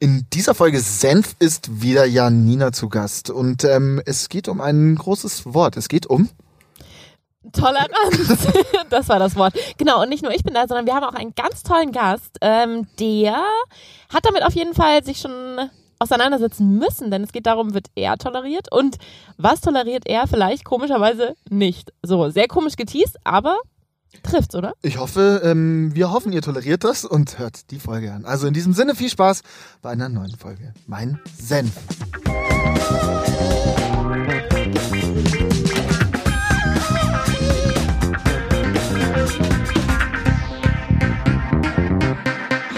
In dieser Folge Senf ist wieder Janina zu Gast und ähm, es geht um ein großes Wort. Es geht um Toleranz. das war das Wort. Genau, und nicht nur ich bin da, sondern wir haben auch einen ganz tollen Gast, ähm, der hat damit auf jeden Fall sich schon auseinandersetzen müssen, denn es geht darum, wird er toleriert und was toleriert er vielleicht komischerweise nicht. So, sehr komisch geteased, aber trifft's, oder? Ich hoffe, ähm, wir hoffen, ihr toleriert das und hört die Folge an. Also in diesem Sinne viel Spaß bei einer neuen Folge. Mein Senf.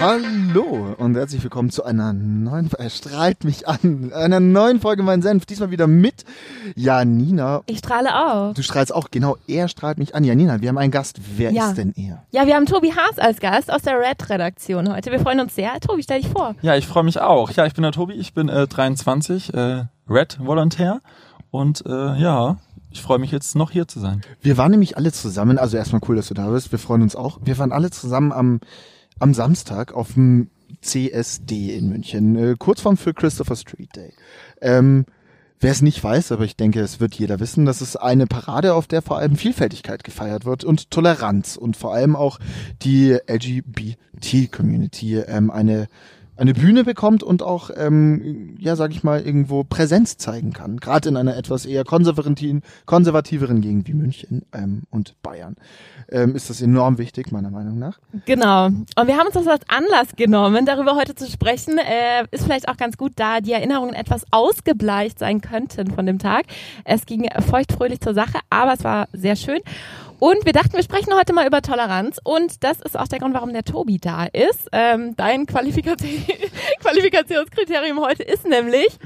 Hallo und herzlich willkommen zu einer neuen, er strahlt mich an, einer neuen Folge Mein Senf. Diesmal wieder mit Janina. Ich strahle auch. Du strahlst auch, genau, er strahlt mich an. Janina, wir haben einen Gast. Wer Ja. ist denn er? Ja, wir haben Tobi Haas als Gast aus der Red-Redaktion heute. Wir freuen uns sehr. Tobi, stell dich vor. Ja, ich freue mich auch. Ja, ich bin der Tobi, ich bin äh, 23, äh, Red-Volontär und äh, ja, ich freue mich jetzt noch hier zu sein. Wir waren nämlich alle zusammen, also erstmal cool, dass du da bist, wir freuen uns auch. Wir waren alle zusammen am, am Samstag auf dem CSD in München, äh, kurz vorm für Christopher Street Day. Ähm, Wer es nicht weiß, aber ich denke, es wird jeder wissen, das ist eine Parade, auf der vor allem Vielfältigkeit gefeiert wird und Toleranz und vor allem auch die LGBT-Community ähm, eine eine Bühne bekommt und auch, ähm, ja, sag ich mal, irgendwo Präsenz zeigen kann. Gerade in einer etwas eher konservativeren Gegend wie München ähm, und Bayern ähm, ist das enorm wichtig, meiner Meinung nach. Genau. Und wir haben uns das als Anlass genommen, darüber heute zu sprechen. Äh, ist vielleicht auch ganz gut, da die Erinnerungen etwas ausgebleicht sein könnten von dem Tag. Es ging feuchtfröhlich zur Sache, aber es war sehr schön. Und wir dachten, wir sprechen heute mal über Toleranz. Und das ist auch der Grund, warum der Tobi da ist. Ähm, dein Qualifikation Qualifikationskriterium heute ist nämlich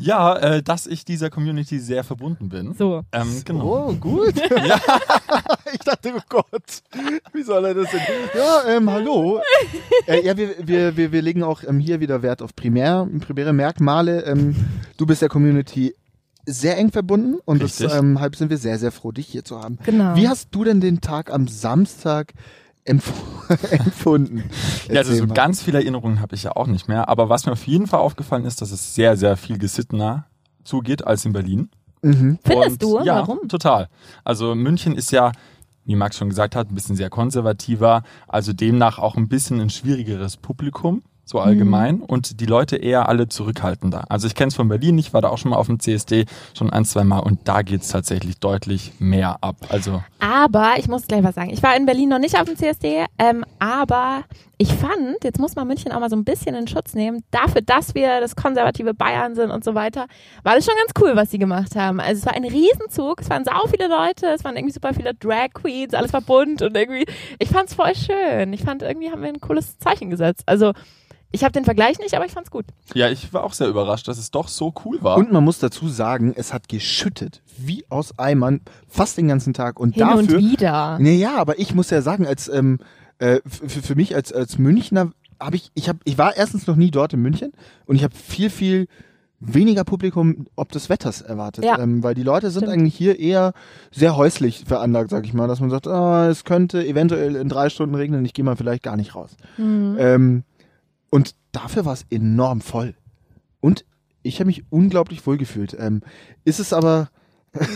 Ja, äh, dass ich dieser Community sehr verbunden bin. so. Ähm, genau. Oh, gut. ich dachte, oh Gott, wie soll er das denn? Ja, ähm, hallo. äh, ja, wir, wir, wir, wir legen auch ähm, hier wieder Wert auf primär, primäre Merkmale. Ähm, du bist der Community sehr eng verbunden und Richtig. deshalb sind wir sehr, sehr froh, dich hier zu haben. Genau. Wie hast du denn den Tag am Samstag empf empfunden? Ja, also so ganz viele Erinnerungen habe ich ja auch nicht mehr. Aber was mir auf jeden Fall aufgefallen ist, dass es sehr, sehr viel gesittener zugeht als in Berlin. Mhm. Findest Und du? Ja, Warum? total. Also München ist ja, wie Max schon gesagt hat, ein bisschen sehr konservativer, also demnach auch ein bisschen ein schwierigeres Publikum, so allgemein. Mhm. Und die Leute eher alle zurückhaltender. Also ich kenne es von Berlin, ich war da auch schon mal auf dem CSD, schon ein, zwei Mal und da geht's tatsächlich deutlich mehr ab. Also Aber ich muss gleich was sagen. Ich war in Berlin noch nicht auf dem CSD, ähm, aber ich fand, jetzt muss man München auch mal so ein bisschen in Schutz nehmen, dafür, dass wir das konservative Bayern sind und so weiter, war das schon ganz cool, was sie gemacht haben. Also es war ein Riesenzug, es waren sau viele Leute, es waren irgendwie super viele Drag Queens, alles war bunt und irgendwie, ich fand's voll schön. Ich fand, irgendwie haben wir ein cooles Zeichen gesetzt. Also ich habe den Vergleich nicht, aber ich fand's gut. ja, ich war auch sehr überrascht, dass es doch so cool war. Und man muss dazu sagen, es hat geschüttet, wie aus Eimern, fast den ganzen Tag. Und Hin und dafür, wieder. Naja, aber ich muss ja sagen, als ähm, äh, für, mich als als Münchner habe ich ich habe ich war erstens noch nie dort in München und ich habe viel viel weniger Publikum ob des Wetters erwartet, Ja. ähm, weil die Leute sind Stimmt. eigentlich hier eher sehr häuslich veranlagt, sag ich mal, dass man sagt, ah, es könnte eventuell in drei Stunden regnen, ich gehe mal vielleicht gar nicht raus. Mhm. Ähm, und dafür war es enorm voll und ich habe mich unglaublich wohl gefühlt. Ähm, ist es aber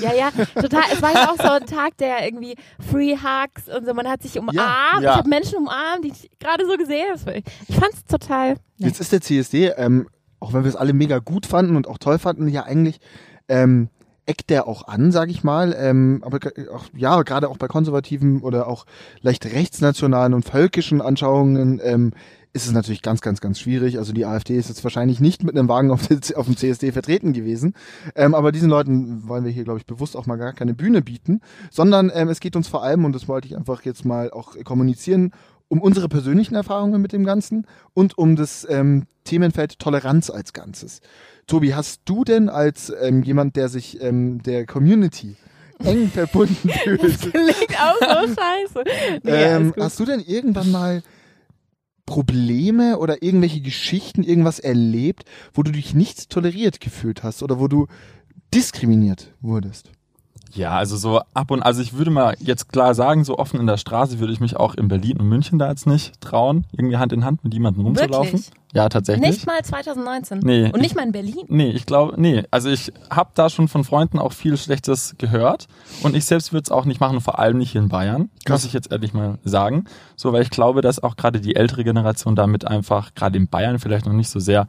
Ja, ja, total. Es war ja auch so ein Tag, der irgendwie Free Hugs und so, man hat sich umarmt. Ja. Ich habe Menschen umarmt, die ich gerade so gesehen habe. Ich fand's total. nett. Jetzt ist der CSD, ähm, auch wenn wir es alle mega gut fanden und auch toll fanden, ja eigentlich ähm, eckt der auch an, sage ich mal. Ähm, aber auch, ja, gerade auch bei konservativen oder auch leicht rechtsnationalen und völkischen Anschauungen ähm, ist es natürlich ganz, ganz, ganz schwierig. Also die AfD ist jetzt wahrscheinlich nicht mit einem Wagen auf, auf dem CSD vertreten gewesen. Ähm, aber diesen Leuten wollen wir hier, glaube ich, bewusst auch mal gar keine Bühne bieten, sondern ähm, es geht uns vor allem, und das wollte ich einfach jetzt mal auch kommunizieren, um unsere persönlichen Erfahrungen mit dem Ganzen und um das ähm, Themenfeld Toleranz als Ganzes. Tobi, hast du denn als ähm, jemand, der sich ähm, der Community eng verbunden fühlt, Klingt auch so scheiße. Nee, ähm, hast du denn irgendwann mal Probleme oder irgendwelche Geschichten, irgendwas erlebt, wo du dich nicht toleriert gefühlt hast oder wo du diskriminiert wurdest? Ja, also so ab und also ich würde mal jetzt klar sagen, so offen in der Straße würde ich mich auch in Berlin und München da jetzt nicht trauen, irgendwie Hand in Hand mit jemandem rumzulaufen. Wirklich? Ja, tatsächlich. Nicht mal 2019. Nee. Und nicht mal in Berlin. Nee, ich glaube, nee. Also ich habe da schon von Freunden auch viel Schlechtes gehört und ich selbst würde es auch nicht machen, vor allem nicht hier in Bayern, Krass. muss ich jetzt ehrlich mal sagen. So, weil ich glaube, dass auch gerade die ältere Generation damit einfach, gerade in Bayern vielleicht noch nicht so sehr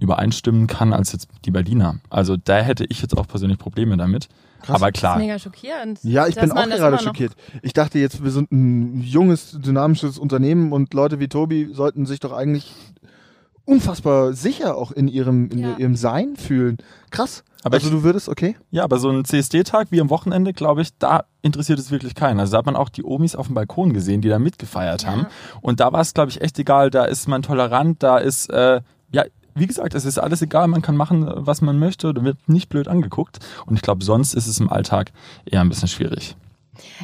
übereinstimmen kann als jetzt die Berliner. Also da hätte ich jetzt auch persönlich Probleme damit. Krass. Aber Das klar, ist mega schockierend. Ja, ich bin auch das gerade schockiert. Ich dachte jetzt, wir sind ein junges, dynamisches Unternehmen und Leute wie Tobi sollten sich doch eigentlich unfassbar sicher auch in ihrem, in Ja. ihrem Sein fühlen. Krass. Aber also ich- du würdest, okay? Ja, aber so ein CSD-Tag wie am Wochenende, glaube ich, da interessiert es wirklich keinen. Also da hat man auch die Omis auf dem Balkon gesehen, die da mitgefeiert haben. Und da war es, glaube ich, echt egal. Da ist man tolerant, da ist, äh, ja, wie gesagt, es ist alles egal. Man kann machen, was man möchte. Da wird nicht blöd angeguckt. Und ich glaube, sonst ist es im Alltag eher ein bisschen schwierig.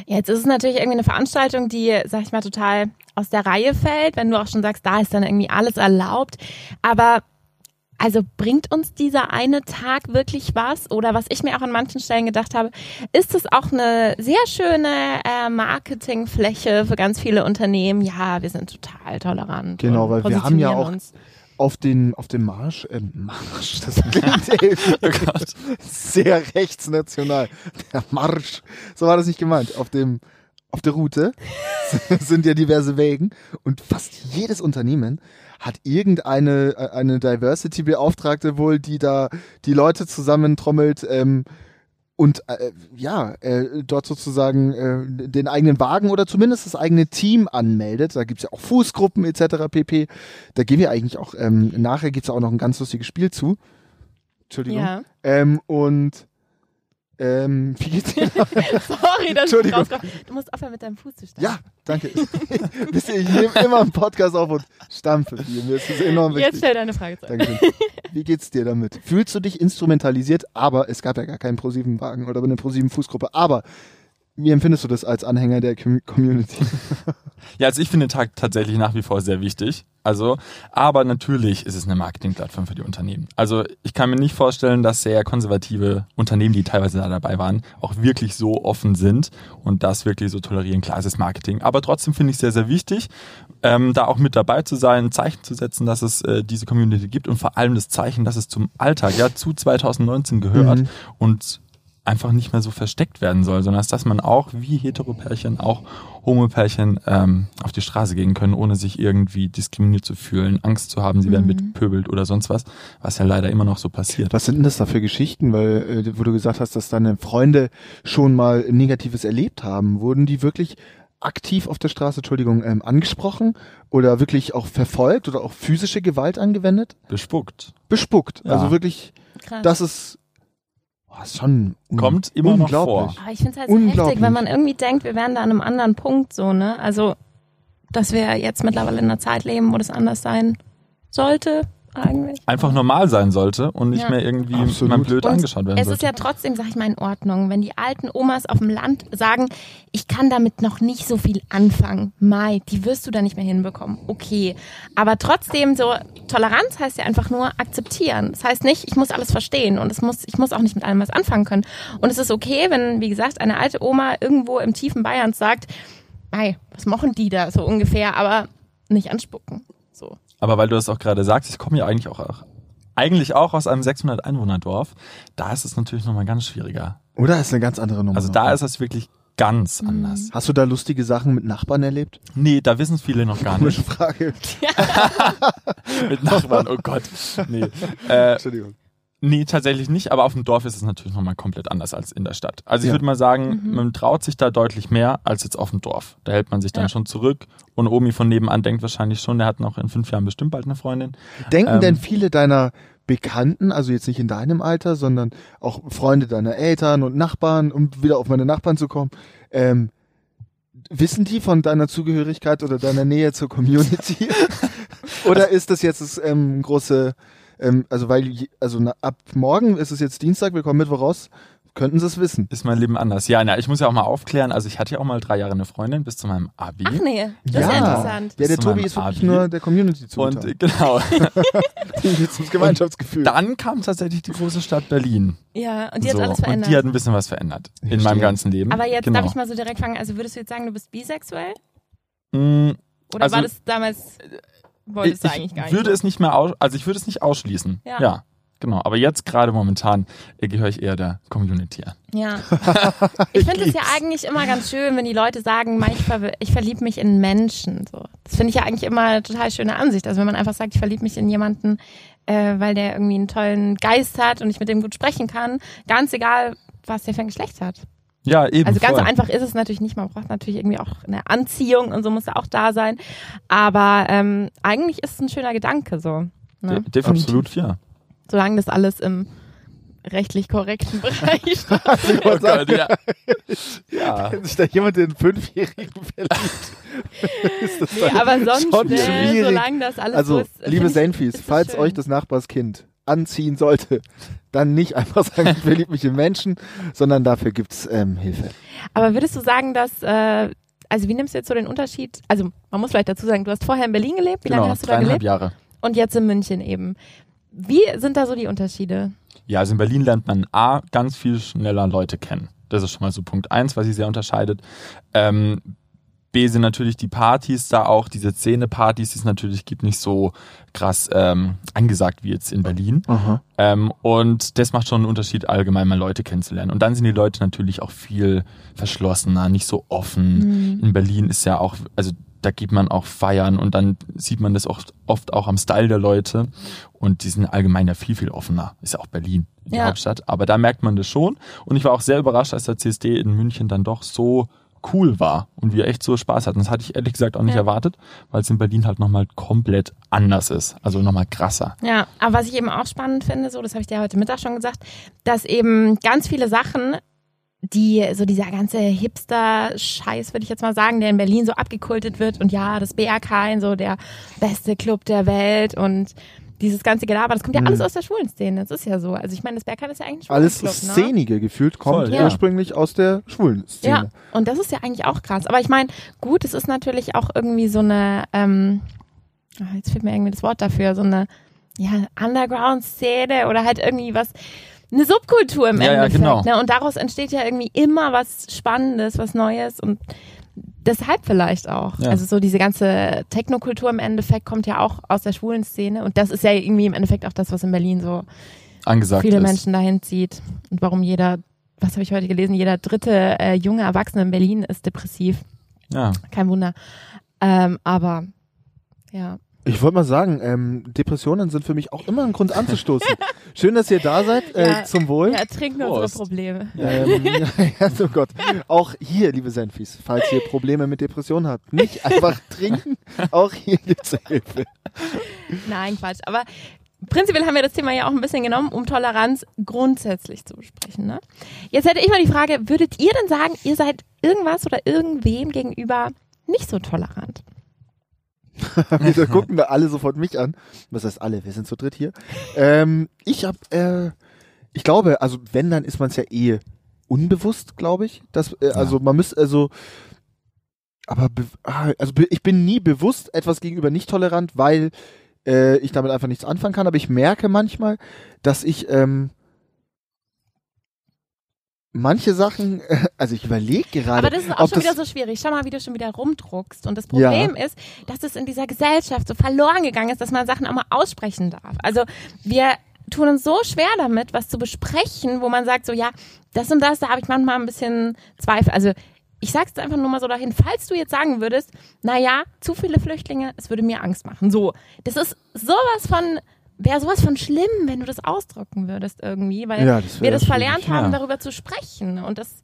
Jetzt ist es natürlich irgendwie eine Veranstaltung, die, sag ich mal, total aus der Reihe fällt, wenn du auch schon sagst, da ist dann irgendwie alles erlaubt. Aber also bringt uns dieser eine Tag wirklich was? Oder was ich mir auch an manchen Stellen gedacht habe, ist es auch eine sehr schöne äh, Marketingfläche für ganz viele Unternehmen? Ja, wir sind total tolerant. Genau, weil wir haben ja auch Uns. Auf den, auf dem Marsch, äh, Marsch, das klingt irgendwie Oh sehr rechtsnational. Der Marsch, so war das nicht gemeint. Auf dem, auf der Route sind ja diverse Wegen und fast jedes Unternehmen hat irgendeine äh, eine Diversity-Beauftragte wohl, die da die Leute zusammentrommelt ähm, und äh, ja, äh, dort sozusagen äh, den eigenen Wagen oder zumindest das eigene Team anmeldet. Da gibt's ja auch Fußgruppen etc. pp. Da gehen wir eigentlich auch, ähm, nachher gibt's ja auch noch ein ganz lustiges Spiel zu. Entschuldigung. Ja. Ähm, und ähm, wie geht's dir? Sorry, das Entschuldigung. Du musst aufhören mit deinem Fuß zu stehen. ja, danke. Wisst ihr, ich nehme immer einen Podcast auf und stampfe viel. Mir ist das enorm Jetzt wichtig. stell deine Frage zu. Dankeschön. Wie geht's dir damit? Fühlst du dich instrumentalisiert? Aber es gab ja gar keinen ProSieben Wagen oder eine ProSieben Fußgruppe. Aber wie empfindest du das als Anhänger der Com Community? Ja, also ich finde den Tag tatsächlich nach wie vor sehr wichtig. Also, aber natürlich ist es eine Marketingplattform für die Unternehmen. Also ich kann mir nicht vorstellen, dass sehr konservative Unternehmen, die teilweise da dabei waren, auch wirklich so offen sind und das wirklich so tolerieren. Klar, es ist Marketing. Aber trotzdem finde ich sehr, sehr wichtig, ähm, da auch mit dabei zu sein, ein Zeichen zu setzen, dass es äh, diese Community gibt und vor allem das Zeichen, dass es zum Alltag, ja, zu 2019 gehört Mhm. und einfach nicht mehr so versteckt werden soll, sondern dass man auch wie Heteropärchen, auch Homopärchen ähm, auf die Straße gehen können, ohne sich irgendwie diskriminiert zu fühlen, Angst zu haben, sie werden Mhm. mitpöbelt oder sonst was, was ja leider immer noch so passiert. Was sind denn das da für Geschichten? Weil, äh, wo du gesagt hast, dass deine Freunde schon mal Negatives erlebt haben, wurden die wirklich aktiv auf der Straße, Entschuldigung, ähm, angesprochen oder wirklich auch verfolgt oder auch physische Gewalt angewendet? Bespuckt. Bespuckt. Ja. Also wirklich, Krass. das ist, oh, ist schon Kommt immer noch unglaublich. Aber ich finde es halt so Unglaublich. heftig, wenn man irgendwie denkt, wir wären da an einem anderen Punkt so, ne? Also, dass wir jetzt mittlerweile in einer Zeit leben, wo das anders sein sollte, eigentlich. Einfach normal sein sollte und nicht Ja. mehr irgendwie Absolut. mal blöd Und angeschaut werden Es ist sollte. ja trotzdem, sag ich mal, in Ordnung, wenn die alten Omas auf dem Land sagen, ich kann damit noch nicht so viel anfangen. Mai, die wirst du da nicht mehr hinbekommen. Okay. Aber trotzdem so, Toleranz heißt ja einfach nur akzeptieren. Das heißt nicht, ich muss alles verstehen und es muss, ich muss auch nicht mit allem was anfangen können. Und es ist okay, wenn, wie gesagt, eine alte Oma irgendwo im tiefen Bayerns sagt, Mai, was machen die da so ungefähr, aber nicht anspucken. So. Aber weil du das auch gerade sagst, ich komme ja eigentlich auch, auch eigentlich auch aus einem 600 Einwohnerdorf, da ist es natürlich nochmal ganz schwieriger. Oder ist eine ganz andere Nummer. Also da ist es wirklich ganz anders. Hast du da lustige Sachen mit Nachbarn erlebt? Nee, da wissen viele noch gar nicht. Komische Frage. Mit Nachbarn, oh Gott. Nee. Äh, Entschuldigung. Nee, tatsächlich nicht, aber auf dem Dorf ist es natürlich nochmal komplett anders als in der Stadt. Also ich Ja. würde mal sagen, man traut sich da deutlich mehr als jetzt auf dem Dorf. Da hält man sich dann Ja. schon zurück und Omi von nebenan denkt wahrscheinlich schon, der hat noch in fünf Jahren bestimmt bald eine Freundin. Denken Ähm, denn viele deiner Bekannten, also jetzt nicht in deinem Alter, sondern auch Freunde deiner Eltern und Nachbarn, um wieder auf meine Nachbarn zu kommen, ähm, wissen die von deiner Zugehörigkeit oder deiner Nähe zur Community? oder ist das jetzt das ähm, große, ähm, also weil, also na, ab morgen ist es jetzt Dienstag, wir kommen Mittwoch raus, könnten sie es wissen. ist mein Leben anders. Ja, na, ich muss ja auch mal aufklären. Also ich hatte ja auch mal drei Jahre eine Freundin bis zu meinem Abi. Ach nee, das ist ja interessant. Ja, der Tobi ist wirklich Abi. nur der Community zu Und äh, genau, zum Gemeinschaftsgefühl. dann kam tatsächlich die große Stadt Berlin. Ja, und die hat so, alles und verändert. die hat ein bisschen was verändert in Verstehe. meinem ganzen Leben. Aber jetzt genau. darf ich mal so direkt fragen, also würdest du jetzt sagen, du bist bisexuell? Mm, Oder Also, war das damals, wolltest du eigentlich gar nicht? würde es nicht mehr aus, also ich würde es nicht ausschließen. Ja. Ja. Genau, aber jetzt gerade momentan äh, gehöre ich eher der Community an. Ja. Ich finde es ja eigentlich immer ganz schön, wenn die Leute sagen, "Mann, ich, ver ich verliebe mich in Menschen. So. Das finde ich ja eigentlich immer eine total schöne Ansicht. Also wenn man einfach sagt, ich verliebe mich in jemanden, äh, weil der irgendwie einen tollen Geist hat und ich mit dem gut sprechen kann, ganz egal, was der für ein Geschlecht hat. Ja, eben. Also ganz voll. so einfach ist es natürlich nicht. Man braucht natürlich irgendwie auch eine Anziehung und so muss ja auch da sein. Aber ähm, eigentlich ist es ein schöner Gedanke so. Ne? De Absolut, ja. Solange das alles im rechtlich korrekten Bereich Ich Oh Gott, ja. ja. wenn sich da jemand in einen Fünfjährigen verliebt, ist das Nee, aber sonst, schon schwierig. solange das alles so Also, ist. liebe Senfis, falls schön. euch das Nachbarskind anziehen sollte, dann nicht einfach sagen, ich verliebe mich in Menschen, sondern dafür gibt's ähm, Hilfe. Aber würdest du sagen, dass, äh, also wie nimmst du jetzt so den Unterschied? Also man muss vielleicht dazu sagen, du hast vorher in Berlin gelebt. Wie lange Genau, hast du da dreieinhalb gelebt? Jahre. Und jetzt in München eben. Wie sind da so die Unterschiede? Ja, also in Berlin lernt man A, ganz viel schneller Leute kennen. Das ist schon mal so Punkt eins, was sich sehr unterscheidet. Ähm, B sind natürlich die Partys da auch, diese Szene-Partys, die es natürlich gibt, nicht so krass ähm, angesagt wie jetzt in Berlin. Ähm, und das macht schon einen Unterschied, allgemein mal Leute kennenzulernen. Und dann sind die Leute natürlich auch viel verschlossener, nicht so offen. In Berlin ist ja auch, also da geht man auch feiern und dann sieht man das oft, oft auch am Style der Leute. Und die sind allgemein ja viel, viel offener. Ist ja auch Berlin, die Ja. Hauptstadt. Aber da merkt man das schon. Und ich war auch sehr überrascht, als der CSD in München dann doch so cool war und wir echt so Spaß hatten. Das hatte ich ehrlich gesagt auch nicht Ja. erwartet, weil es in Berlin halt nochmal komplett anders ist. Also nochmal krasser. Ja, aber was ich eben auch spannend finde, so, das habe ich dir heute Mittag schon gesagt, dass eben ganz viele Sachen, die, so dieser ganze Hipster-Scheiß, würde ich jetzt mal sagen, der in Berlin so abgekultet wird und ja, das BRK, so der beste Club der Welt und dieses ganze Gelaber, das kommt ja Mhm. alles aus der schwulen Szene. Das ist ja so. Also ich meine, das BRK ist ja eigentlich ein Alles Club, ne? Szenige gefühlt kommt Voll, ja. ursprünglich aus der schwulen Szene. Ja, und das ist ja eigentlich auch krass. Aber ich meine, gut, es ist natürlich auch irgendwie so eine, ähm, ah, jetzt fehlt mir irgendwie das Wort dafür, so eine ja, Underground-Szene oder halt irgendwie was, eine Subkultur im Ja, ja, Endeffekt. genau. Ne? Und daraus entsteht ja irgendwie immer was Spannendes, was Neues und deshalb vielleicht auch. Ja. Also so diese ganze Technokultur im Endeffekt kommt ja auch aus der schwulen Szene und das ist ja irgendwie im Endeffekt auch das, was in Berlin so Angesagt viele ist. Menschen dahin zieht und warum jeder, was habe ich heute gelesen, jeder dritte äh, junge Erwachsene in Berlin ist depressiv. Ja. Kein Wunder. Ähm, aber ja. Ich wollte mal sagen, ähm, Depressionen sind für mich auch immer ein Grund anzustoßen. Schön, dass ihr da seid. Äh, Ja. zum Wohl. Wir ertrinken unsere Prost. Probleme. Ähm, ja, oh Gott. Auch hier, liebe Senfis, falls ihr Probleme mit Depressionen habt, nicht einfach trinken. Auch hier gibt's Hilfe. Nein, Quatsch. Aber prinzipiell haben wir das Thema ja auch ein bisschen genommen, um Toleranz grundsätzlich zu besprechen. Ne? Jetzt hätte ich mal die Frage, würdet ihr denn sagen, ihr seid irgendwas oder irgendwem gegenüber nicht so tolerant? Wieso gucken da alle sofort mich an? Was heißt alle? Wir sind zu dritt hier. Ähm, ich hab, äh, ich glaube, also wenn, dann ist man es ja eh unbewusst, glaube ich. Dass, äh, Also man müsste, also, aber, be- ah, also ich bin nie bewusst etwas gegenüber nicht tolerant, weil äh, ich damit einfach nichts anfangen kann. Aber ich merke manchmal, dass ich ähm, manche Sachen, also ich überlege gerade, Aber das ist auch schon wieder so schwierig. Schau mal, wie du schon wieder rumdruckst. Und das Problem ist, dass es in dieser Gesellschaft so verloren gegangen ist, dass man Sachen auch mal aussprechen darf. Also wir tun uns so schwer damit, was zu besprechen, wo man sagt so, ja, das und das, da habe ich manchmal ein bisschen Zweifel. Also ich sag's jetzt einfach nur mal so dahin, falls du jetzt sagen würdest, na ja, zu viele Flüchtlinge, es würde mir Angst machen. So, das ist sowas von, wäre sowas von schlimm, wenn du das ausdrücken würdest irgendwie, weil Ja, das wir das schwierig, verlernt haben, ja. darüber zu sprechen. Und das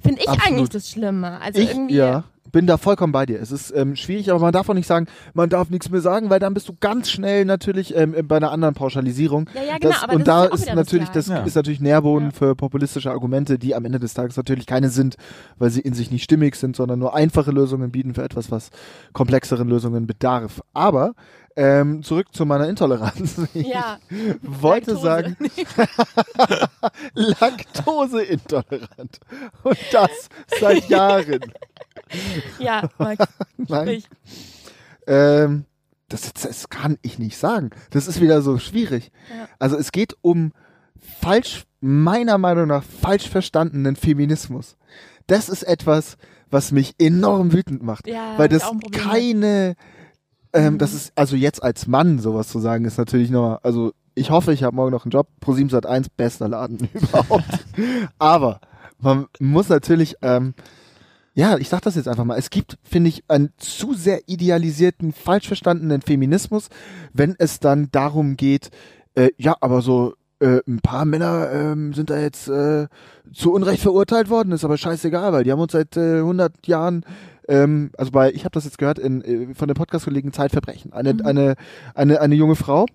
finde ich Absolut. eigentlich das Schlimme. Also Ich, irgendwie. ja, bin da vollkommen bei dir. Es ist ähm, schwierig, aber man darf auch nicht sagen, man darf nichts mehr sagen, weil dann bist du ganz schnell natürlich ähm, bei einer anderen Pauschalisierung. Ja, ja, genau, das, und da ist ist natürlich, das das ist natürlich Nährboden für populistische Argumente, die am Ende des Tages natürlich keine sind, weil sie in sich nicht stimmig sind, sondern nur einfache Lösungen bieten für etwas, was komplexeren Lösungen bedarf. Aber Ähm, zurück zu meiner Intoleranz. Ich Ja. wollte Laktose. sagen, Laktoseintolerant. Und das seit Jahren. Ja, Max, Nein. Ähm, das, das kann ich nicht sagen. Das ist wieder so schwierig. Ja. Also es geht um falsch, meiner Meinung nach, falsch verstandenen Feminismus. Das ist etwas, was mich enorm wütend macht. Ja, weil das keine, ähm, Mhm. das ist, also jetzt als Mann sowas zu sagen, ist natürlich noch, also ich hoffe, ich habe morgen noch einen Job. ProSieben Sat 1, bester Laden überhaupt. Aber man muss natürlich, ähm, ja, ich sag das jetzt einfach mal. Es gibt, finde ich, einen zu sehr idealisierten, falsch verstandenen Feminismus, wenn es dann darum geht, äh, ja, aber so äh, ein paar Männer ähm, sind da jetzt äh, zu Unrecht verurteilt worden, ist aber scheißegal, weil die haben uns seit äh, 100 Jahren ähm, also bei, ich habe das jetzt gehört in, äh, von dem Podcast-Kollegen Zeitverbrechen. Eine, Mhm. eine, eine, eine junge Frau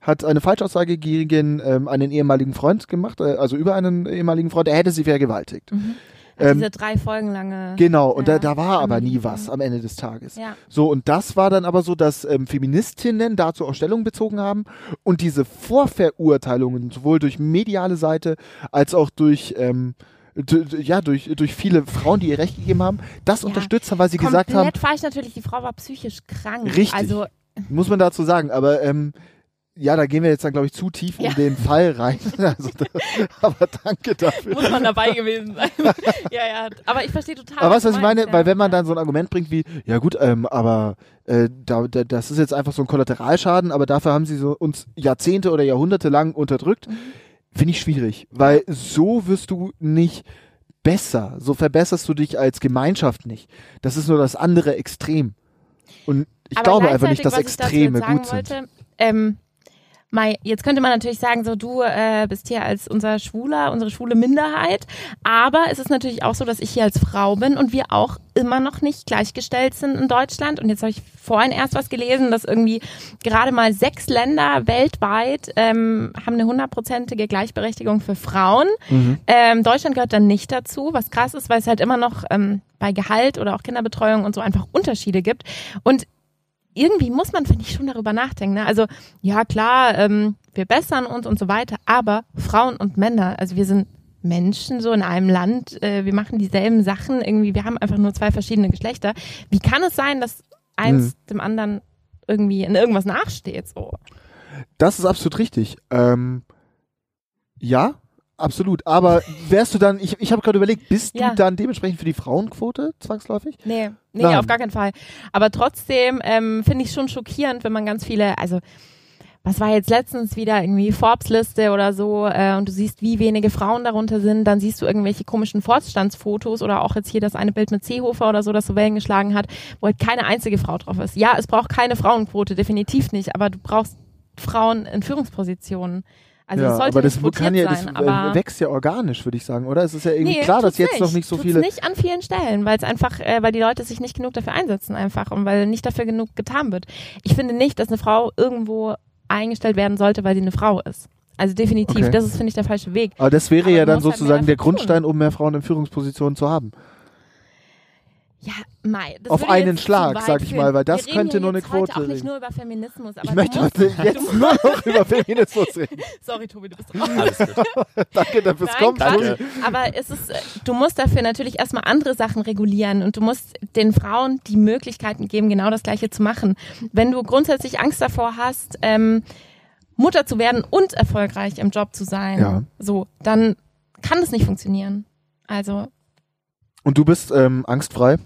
hat eine Falschaussage gegen ähm, einen ehemaligen Freund gemacht, äh, also über einen ehemaligen Freund, er hätte sie vergewaltigt. Mhm. Ähm, Diese drei Folgen lange. Genau, und Ja, da, da war aber nie was am Ende des Tages. Ja. So, und das war dann aber so, dass ähm, Feministinnen dazu auch Stellung bezogen haben und diese Vorverurteilungen sowohl durch mediale Seite als auch durch, ähm, ja, durch, durch viele Frauen, die ihr Recht gegeben haben, das Ja. unterstützt haben, weil sie gesagt haben, falsch natürlich, die Frau war psychisch krank. Richtig. Also, muss man dazu sagen, aber ähm, ja, da gehen wir jetzt dann, glaube ich, zu tief Ja. in den Fall rein. Also, da, aber danke dafür. muss man dabei gewesen sein. ja, ja. Aber ich verstehe total. Aber was du ich meine? meinst, Weil ja. wenn man dann so ein Argument bringt wie, ja gut, ähm, aber äh, da, da, das ist jetzt einfach so ein Kollateralschaden, aber dafür haben sie so uns Jahrzehnte oder Jahrhunderte lang unterdrückt, Mhm. Finde ich schwierig. Weil so wirst du nicht besser. So verbesserst du dich als Gemeinschaft nicht. Das ist nur das andere Extrem. Und ich Aber glaube einfach nicht, dass Extreme gut sind. wollte, Ähm, Mai, jetzt könnte man natürlich sagen, so du äh, bist hier als unser Schwuler, unsere schwule Minderheit, aber es ist natürlich auch so, dass ich hier als Frau bin und wir auch immer noch nicht gleichgestellt sind in Deutschland. Und jetzt habe ich vorhin erst was gelesen, dass irgendwie gerade mal sechs Länder weltweit ähm, haben eine hundertprozentige Gleichberechtigung für Frauen. Mhm. Ähm, Deutschland gehört dann nicht dazu, was krass ist, weil es halt immer noch ähm, bei Gehalt oder auch Kinderbetreuung und so einfach Unterschiede gibt. Und irgendwie muss man, finde ich, schon darüber nachdenken. Ne? Also ja, klar, ähm, wir bessern uns und so weiter, aber Frauen und Männer, also wir sind Menschen so in einem Land, äh, wir machen dieselben Sachen, irgendwie, wir haben einfach nur zwei verschiedene Geschlechter. Wie kann es sein, dass eins dem anderen irgendwie in irgendwas nachsteht? So. Das ist absolut richtig. Ähm, ja, absolut. Aber wärst du dann, ich, ich habe gerade überlegt, bist Ja. du dann dementsprechend für die Frauenquote zwangsläufig? Nee, nee, Nein. auf gar keinen Fall. Aber trotzdem ähm, finde ich schon schockierend, wenn man ganz viele, also was war jetzt letztens wieder irgendwie Forbes-Liste oder so äh, und du siehst, wie wenige Frauen darunter sind, dann siehst du irgendwelche komischen Vorstandsfotos oder auch jetzt hier das eine Bild mit Seehofer oder so, das so Wellen geschlagen hat, wo halt keine einzige Frau drauf ist. Ja, es braucht keine Frauenquote, definitiv nicht, aber du brauchst Frauen in Führungspositionen. Also ja, es sollte aber das nicht kann ja, das sein, äh, aber wächst ja organisch, würde ich sagen, oder? Es ist ja irgendwie Nee, klar, dass jetzt noch nicht so Tut's viele. nicht an vielen Stellen, weil es einfach, äh, weil die Leute sich nicht genug dafür einsetzen einfach und weil nicht dafür genug getan wird. Ich finde nicht, dass eine Frau irgendwo eingestellt werden sollte, weil sie eine Frau ist. Also definitiv, Okay. das ist, finde ich, der falsche Weg. Aber das wäre Aber ja dann halt sozusagen der dafür tun. Grundstein, um mehr Frauen in Führungspositionen zu haben. Ja, Mai, das Auf einen Schlag, sag ich mal, weil das könnte nur eine Quote auch nicht reden. nur über Feminismus, aber Ich du möchte musst, heute jetzt nur noch über Feminismus reden. Sorry, Tobi, du bist dran. Alles gut. Danke dafür, es Nein, kommt. Danke. Aber es ist, äh, du musst dafür natürlich erstmal andere Sachen regulieren und du musst den Frauen die Möglichkeiten geben, genau das Gleiche zu machen. Wenn du grundsätzlich Angst davor hast, ähm, Mutter zu werden und erfolgreich im Job zu sein, Ja. so, dann kann das nicht funktionieren. Also, Und du bist ähm, angstfrei?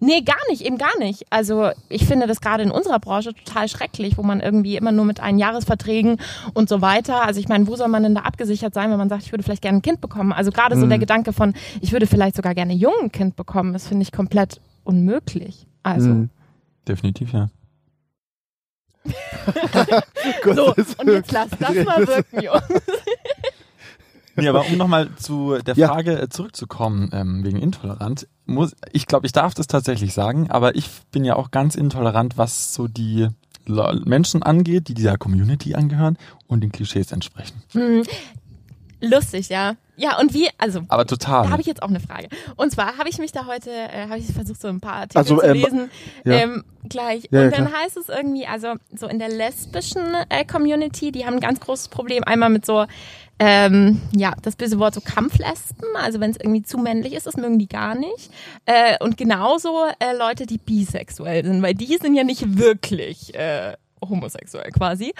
Nee, gar nicht, eben gar nicht. Also, ich finde das gerade in unserer Branche total schrecklich, wo man irgendwie immer nur mit Einjahresverträgen und so weiter. Also, ich meine, wo soll man denn da abgesichert sein, wenn man sagt, ich würde vielleicht gerne ein Kind bekommen? Also, gerade so Mhm. der Gedanke von, ich würde vielleicht sogar gerne jung ein Kind bekommen, das finde ich komplett unmöglich. Also, Mhm. Definitiv, ja. Gut, so, und jetzt lass das mal wirken, Jungs. Nee, aber um nochmal zu der Ja. Frage äh, zurückzukommen, ähm, wegen intolerant, muss, ich glaube, ich darf das tatsächlich sagen, aber ich bin ja auch ganz intolerant, was so die Menschen angeht, die dieser Community angehören und den Klischees entsprechen. Hm, Lustig, ja. Ja, und wie, also, Aber total. da habe ich jetzt auch eine Frage. Und zwar habe ich mich da heute, äh, habe ich versucht, so ein paar Artikel Also, zu ähm, lesen, ja. ähm, gleich. Ja, ja, und dann klar. heißt es irgendwie, also so in der lesbischen äh, Community, die haben ein ganz großes Problem, einmal mit so, ähm, ja, das böse Wort so Kampflesben, also wenn es irgendwie zu männlich ist, das mögen die gar nicht. Äh, und genauso äh, Leute, die bisexuell sind, weil die sind ja nicht wirklich äh, homosexuell quasi.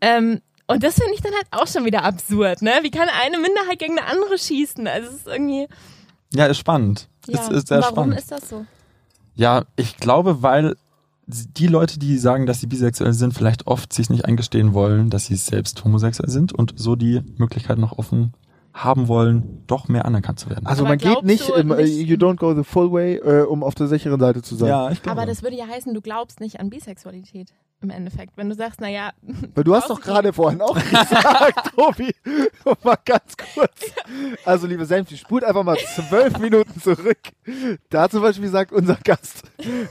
Ähm, und das finde ich dann halt auch schon wieder absurd, ne? Wie kann eine Minderheit gegen eine andere schießen? Also es ist irgendwie. ja, ist spannend. Ja. Ist, ist sehr Warum spannend. ist das so? Ja, ich glaube, weil die Leute, die sagen, dass sie bisexuell sind, vielleicht oft sich nicht eingestehen wollen, dass sie selbst homosexuell sind und so die Möglichkeit noch offen haben wollen, doch mehr anerkannt zu werden. Also Aber man geht nicht, ähm, äh, nicht- you don't go the full way, äh, um auf der sicheren Seite zu sein. ja, ich glaube. Aber das würde ja heißen, du glaubst nicht an Bisexualität im Endeffekt. Wenn du sagst, naja, Weil du hast doch gerade vorhin auch gesagt, Tobi, mal ganz kurz. Also, liebe Senfti, spult einfach mal zwölf Minuten zurück. Da zum Beispiel sagt unser Gast,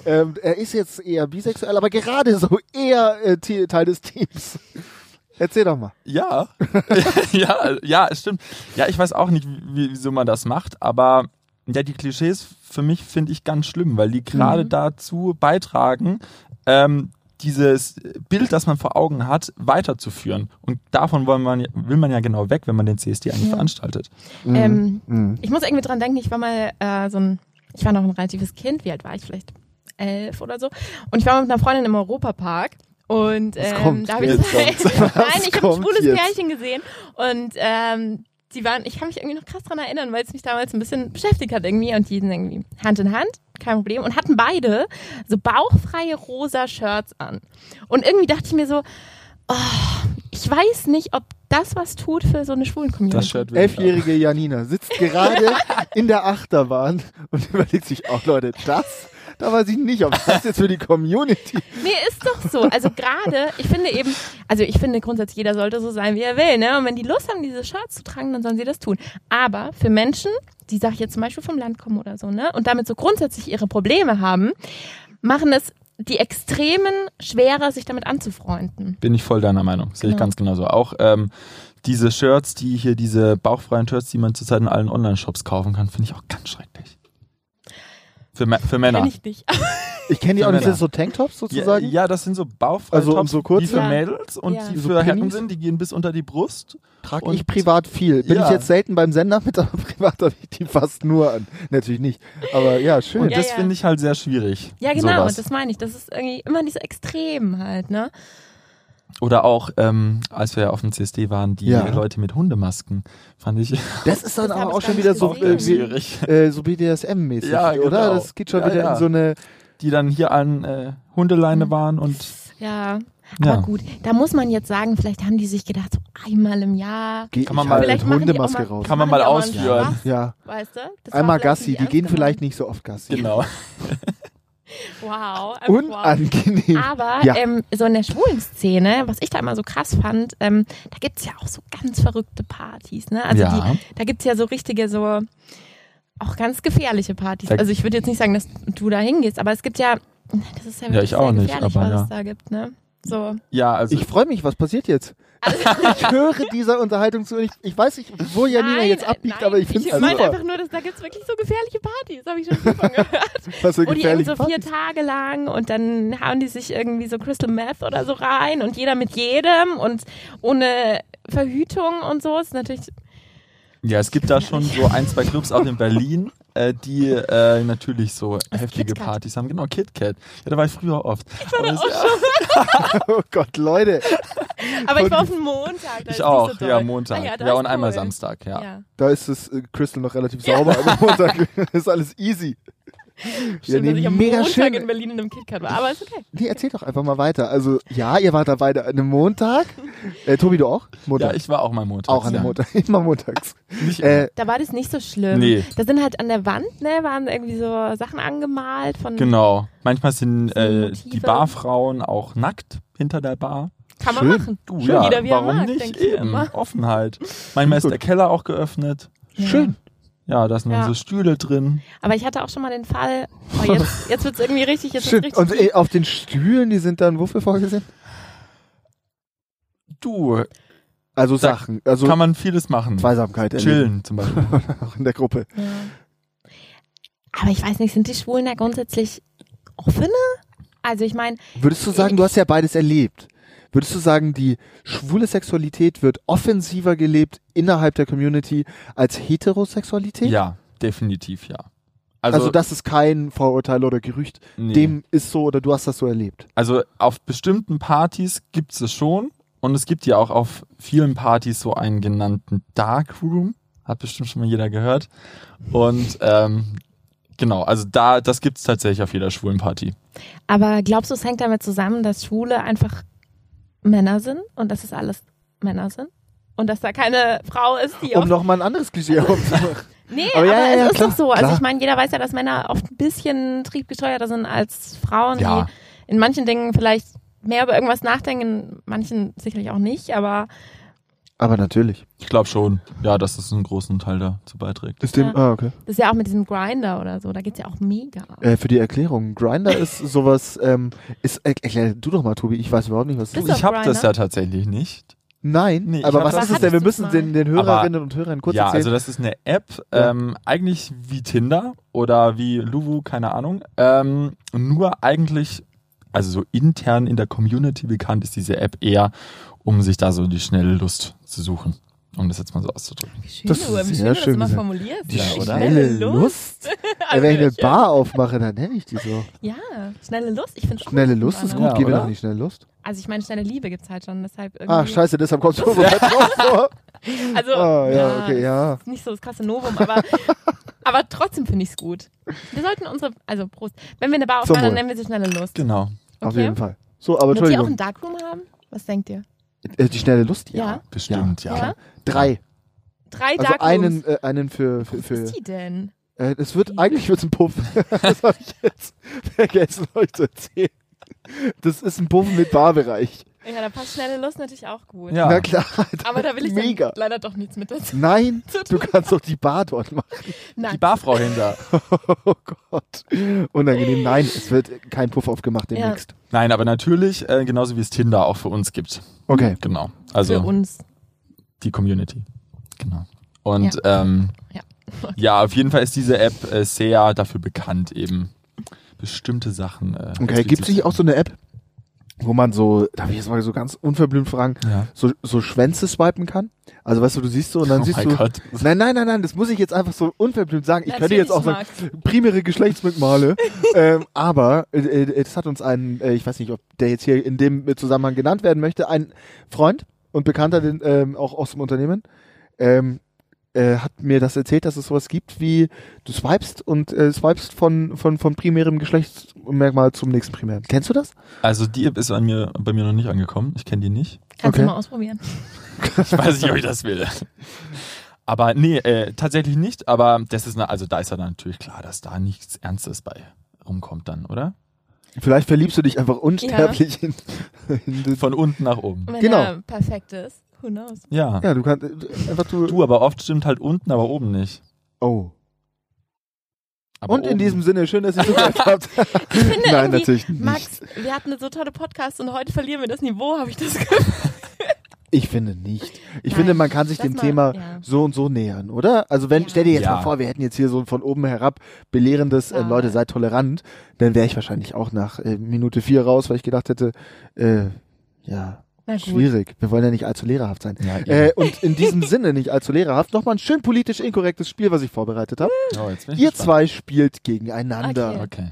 ähm, er ist jetzt eher bisexuell, aber gerade so eher äh, Te- Teil des Teams. Erzähl doch mal. Ja, ja, ja, es stimmt. Ja, ich weiß auch nicht, wie, wieso man das macht, aber ja, die Klischees für mich finde ich ganz schlimm, weil die gerade Mhm. dazu beitragen, ähm, dieses Bild, das man vor Augen hat, weiterzuführen. Und davon wollen man, will man ja genau weg, wenn man den CSD eigentlich Ja. veranstaltet. ähm, Mhm. ich muss irgendwie dran denken, ich war mal äh, so ein, ich war noch ein relatives Kind, wie alt war ich? Vielleicht elf oder so. Und ich war mit einer Freundin im Europapark. Und Was ähm, da habe ich Nein, ich habe ein schwules jetzt? Pärchen gesehen und ähm, die waren, ich kann mich irgendwie noch krass dran erinnern, weil es mich damals ein bisschen beschäftigt hat irgendwie und die sind irgendwie Hand in Hand, kein Problem und hatten beide so bauchfreie rosa Shirts an. Und irgendwie dachte ich mir so, oh, ich weiß nicht, ob das was tut für so eine schwulen Community. Elfjährige Janina sitzt gerade in der Achterbahn und überlegt sich, auch Leute, das, da weiß ich nicht, ob das jetzt für die Community. Nee, ist doch so. Also gerade, ich finde eben, also ich finde grundsätzlich, jeder sollte so sein, wie er will, ne? Und wenn die Lust haben, diese Shirts zu tragen, dann sollen sie das tun. Aber für Menschen, die, sag ich jetzt zum Beispiel vom Land kommen oder so, ne? Und damit so grundsätzlich ihre Probleme haben, machen es die Extremen schwerer, sich damit anzufreunden. Bin ich voll deiner Meinung. Sehe ich Genau. ganz genauso. Auch ähm, diese Shirts, die hier, diese bauchfreien Shirts, die man zurzeit in allen Online-Shops kaufen kann, finde ich auch ganz schrecklich. Für, für Männer. Kenn ich nicht. Ich kenne die auch nicht, das sind so Tanktops Ja, sozusagen. ja, das sind so bauchfreie Also, um so kurze- die für Ja. Mädels und Ja. die So für Herren sind, die gehen bis unter die Brust. Trage Und- ich privat viel. Bin Ja. ich jetzt selten beim Sender mit, aber privat habe ich die fast nur an. Natürlich nicht. Aber ja, schön. Und Ja, das ja. finde ich halt sehr schwierig. Ja, genau, Sowas. das meine ich. Das ist irgendwie immer diese Extremen halt, ne? Oder auch, ähm, als wir ja auf dem CSD waren, die Ja. Leute mit Hundemasken. Fand ich Das ist dann Das aber auch schon wieder so, äh, äh, so BDSM-mäßig, Ja, oder? genau. Das geht schon Ja, wieder ja. in so eine. Die dann hier an äh, Hundeleine Mhm. waren und Ja. Aber ja. gut, da muss man jetzt sagen, vielleicht haben die sich gedacht, so einmal im Jahr. Geh Kann man mal- halt Vielleicht mit Hundemaske mal- raus. Kann man mal ausführen. Ja, Weißt du? Einmal Gassi. Die gehen vielleicht nicht so oft Gassi. genau. Wow. einfach wow. Unangenehm. Aber Ja. ähm, so in der schwulen Szene, was ich da immer so krass fand, ähm, da gibt's ja auch so ganz verrückte Partys. Ne? Also Ja. die, da gibt's ja so richtige, so auch ganz gefährliche Partys. Da- Also ich würde jetzt nicht sagen, dass du da hingehst, aber es gibt ja, das ist ja Ja, wirklich ich auch sehr nicht, gefährlich, aber was ja. es da gibt. Ne? So. Ja, also Ich freue mich, was passiert jetzt? Ich höre dieser Unterhaltung zu. und Ich, ich weiß nicht, wo Janina Nein, jetzt abbiegt, nein, aber ich finde Ich es meine super. einfach nur, dass da gibt's wirklich so gefährliche Partys, habe ich schon von gehört. Was für Wo die irgendwie gefährliche so vier Partys. Tage lang und dann hauen die sich irgendwie so Crystal Meth oder so rein und jeder mit jedem und ohne Verhütung und so. Ist natürlich. Ja, es gibt da schon so ein, zwei Clubs auch in Berlin, äh, die äh, natürlich so heftige KitKat. Partys haben. Genau, KitKat. Ja, da war ich früher oft. Aber das- Oh Gott, Leute. Aber ich war auf den Montag. Da ist ich auch, so ja. Montag. Ah, ja, ja, und ist einmal cool. Samstag, ja. Ja. Da ist das äh, Crystal noch relativ sauber. Am Montag ist alles easy. Stimmt, nee, dass ich am mega Montag schön. in Berlin in einem KitKat war. Aber ist okay. Nee, erzähl doch einfach mal weiter. Also, ja, ihr wart da beide an einem Montag. Äh, Tobi, du auch? Montag. Ja, ich war auch mal Montag. auch an einem ja. Montag. Immer montags. Nicht Äh, Da war das nicht so schlimm. Nee. Da sind halt an der Wand, ne, waren irgendwie so Sachen angemalt von. Genau. Manchmal sind So äh, die Barfrauen auch nackt hinter der Bar. Kann man Schön. machen. Du, Schön, ja, jeder wie er warum mag, nicht? denke ich Eben, immer. Offenheit. Manchmal ist der Keller auch geöffnet. Schön. Ja, da sind dann Ja. so Stühle drin. Aber ich hatte auch schon mal den Fall, oh, jetzt, jetzt wird's irgendwie richtig, jetzt wird's Und richtig. äh, auf den Stühlen, die sind dann wofür vorgesehen? Du, Also Da Sachen, also Kann man vieles machen. Zweisamkeit erleben. Chillen zum Beispiel. Auch in der Gruppe. Ja. Aber ich weiß nicht, sind die Schwulen da grundsätzlich offene? Also ich meine, Würdest du sagen, du hast ja beides erlebt. Würdest du sagen, die schwule Sexualität wird offensiver gelebt innerhalb der Community als Heterosexualität? ja, definitiv ja. Also, Also, das ist kein Vorurteil oder Gerücht. nee. Dem ist so oder du hast das so erlebt. also auf bestimmten Partys gibt es es schon und es gibt ja auch auf vielen Partys so einen genannten Darkroom. Hat bestimmt schon mal jeder gehört. Und ähm, genau, also da, das gibt es tatsächlich auf jeder schwulen Party. aber glaubst du, es hängt damit zusammen, dass Schwule einfach Männer sind und dass es alles Männer sind? Und dass da keine Frau ist, die Um nochmal ein anderes Klischee aufzumachen. Nee, Aber aber, ja, ja, es ja, ist klar, doch so. Also klar. ich meine, jeder weiß ja, dass Männer oft ein bisschen triebgesteuerter sind als Frauen, Ja. die in manchen Dingen vielleicht mehr über irgendwas nachdenken, in manchen sicherlich auch nicht, aber Aber natürlich. Ich glaube schon, ja, dass das einen großen Teil dazu beiträgt. Ist dem, Ja. ah, okay. das ist ja auch mit diesem Grinder oder so, da geht's ja auch mega. Äh, für die Erklärung. Grinder ist sowas, ähm, ist, er, erklär du doch mal, Tobi, ich weiß überhaupt nicht, was das ist. Ich habe das ja tatsächlich nicht. Nein, Nee, aber was ist es denn? Wir müssen den, den Hörerinnen und Hörern kurz ja, erzählen. also das ist eine App, Ja. ähm, eigentlich wie Tinder oder wie Luvu, keine Ahnung. Ähm, nur eigentlich, also so intern in der Community bekannt ist diese App eher, um sich da so die schnelle Lust zu suchen. Um das jetzt mal so auszudrücken. Wie schön, Das ist du, wie sehr schön, du das schön immer gesagt. formulierst. die Ja, oder? schnelle Lust. Ey, wenn ich eine Also, Bar aufmache, dann nenne ich die so. Ja, schnelle Lust. Ich finde Schnelle Lust ist gut, Ja, gehen wir doch die schnelle Lust. Also ich meine, schnelle Liebe gibt's halt schon, deshalb irgendwie. Ah, scheiße, deshalb kommst du weit drauf vor. Also, Ah, ja, okay, ja. ist nicht so das krasse Novum, aber, aber trotzdem finde ich es gut. Wir sollten unsere, also Prost, wenn wir eine Bar aufmachen, dann nennen wir sie schnelle Lust. Genau, Auf Okay. jeden Fall. So, aber Wird die auch einen Darkroom haben? Was denkt ihr? Äh, Die schnelle Lust? Ja. bestimmt, ja. Ja? Drei. Drei Also Darkrooms. einen, äh, einen für, für, Was für ist die denn? äh, es wird, eigentlich wird's ein Puff. das habe ich jetzt vergessen, euch zu erzählen. Das ist ein Puff mit Barbereich. Ja, da passt schnelle Lust natürlich auch gut. Ja. Na klar. Aber da will ich Mega. dann leider doch nichts mit dazu. Nein, du kannst doch die Bar dort machen. Die Nein. Barfrau hinter. Oh Gott. Unangenehm. Nein, es wird kein Puff aufgemacht demnächst. Nein, aber natürlich, äh, genauso wie es Tinder auch für uns gibt. Okay. Genau. Für Also uns. die Community. Genau. Und ähm, Ja. ja, auf jeden Fall ist diese App äh, sehr dafür bekannt, eben bestimmte Sachen. Äh, Okay, gibt es nicht auch so eine App, wo man so, darf ich jetzt mal so ganz unverblümt fragen, Ja. so, so Schwänze swipen kann? Also weißt du, du siehst so und dann Oh siehst du. Gott. Nein, nein, nein, nein, das muss ich jetzt einfach so unverblümt sagen. Ich könnte jetzt auch sagen, primäre Geschlechtsmerkmale. ähm, aber äh, äh, das hat uns ein, äh, ich weiß nicht, ob der jetzt hier in dem Zusammenhang genannt werden möchte, ein Freund und Bekannter, den, ähm, auch aus dem Unternehmen, ähm, äh, hat mir das erzählt, dass es sowas gibt wie du swipest und äh, swipest von, von, von primärem Geschlechtsmerkmal zum nächsten primären. Kennst du das? Also die App ist an mir, bei mir noch nicht angekommen. Ich kenne die nicht. Kannst Okay. du mal ausprobieren. Ich weiß nicht, ob ich das will. Aber nee, äh, tatsächlich nicht. Aber das ist eine, also da ist ja dann natürlich klar, dass da nichts Ernstes bei rumkommt dann, oder? Vielleicht verliebst du dich einfach unsterblich in, in das. Von unten nach oben. Wenn Genau. er perfekt ist. Who knows? Ja. Ja, du kannst äh, einfach du. Du, aber oft stimmt halt unten, aber oben nicht. Oh. Aber Und in oben- diesem Sinne, schön, dass ihr zugehört habt. Ich finde Nein, natürlich nicht. Max, wir hatten eine so tolle Podcast und heute verlieren wir das Niveau, habe ich das Gefühl. Ich finde nicht. Ich Nein, finde, man kann sich dem mal- Thema ja. so und so nähern, oder? Also wenn, Ja. stell dir jetzt Ja. mal vor, wir hätten jetzt hier so von oben herab belehrendes, äh. Leute, seid tolerant, dann wäre ich wahrscheinlich auch nach äh, Minute vier raus, weil ich gedacht hätte, äh, ja. Schwierig. Wir wollen ja nicht allzu lehrerhaft sein. Ja. Äh, und in diesem Sinne nicht allzu lehrerhaft, nochmal ein schön politisch inkorrektes Spiel, was ich vorbereitet habe. oh, jetzt bin ich Ihr gespannt. zwei spielt gegeneinander. Okay. Okay.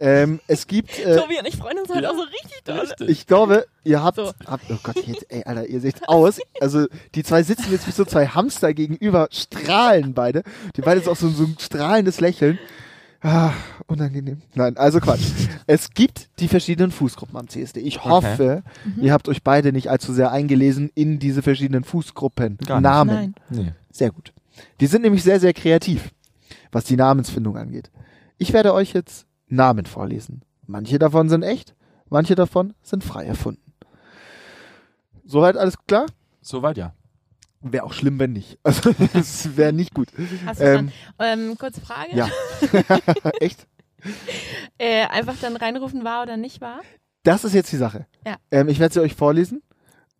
Ähm, es gibt, äh, Tobi und ich freuen uns heute Ja. auch so richtig doll. Ich glaube, ihr habt, So. habt, oh Gott, jetzt, ey, Alter, ihr seht aus. Also, die zwei sitzen jetzt wie so zwei Hamster gegenüber, strahlen beide. Die beide ist auch so, so ein strahlendes Lächeln. Ah, unangenehm. Nein, also Quatsch. es gibt die verschiedenen Fußgruppen am CSD. Ich hoffe, ihr habt euch beide nicht allzu sehr eingelesen in diese verschiedenen Fußgruppen. Gar nicht. Namen. Nein. Nee. Sehr gut. Die sind nämlich sehr, sehr kreativ, was die Namensfindung angeht. Ich werde euch jetzt Namen vorlesen. Manche davon sind echt, manche davon sind frei erfunden. Soweit alles klar? Soweit ja. Wäre auch schlimm, wenn nicht. Also, es wäre nicht gut. Hast du Ähm, ähm, kurze Frage. ja. echt? Äh, einfach dann reinrufen, war oder nicht war? Das ist jetzt die Sache. Ja. Ähm, ich werde sie euch vorlesen.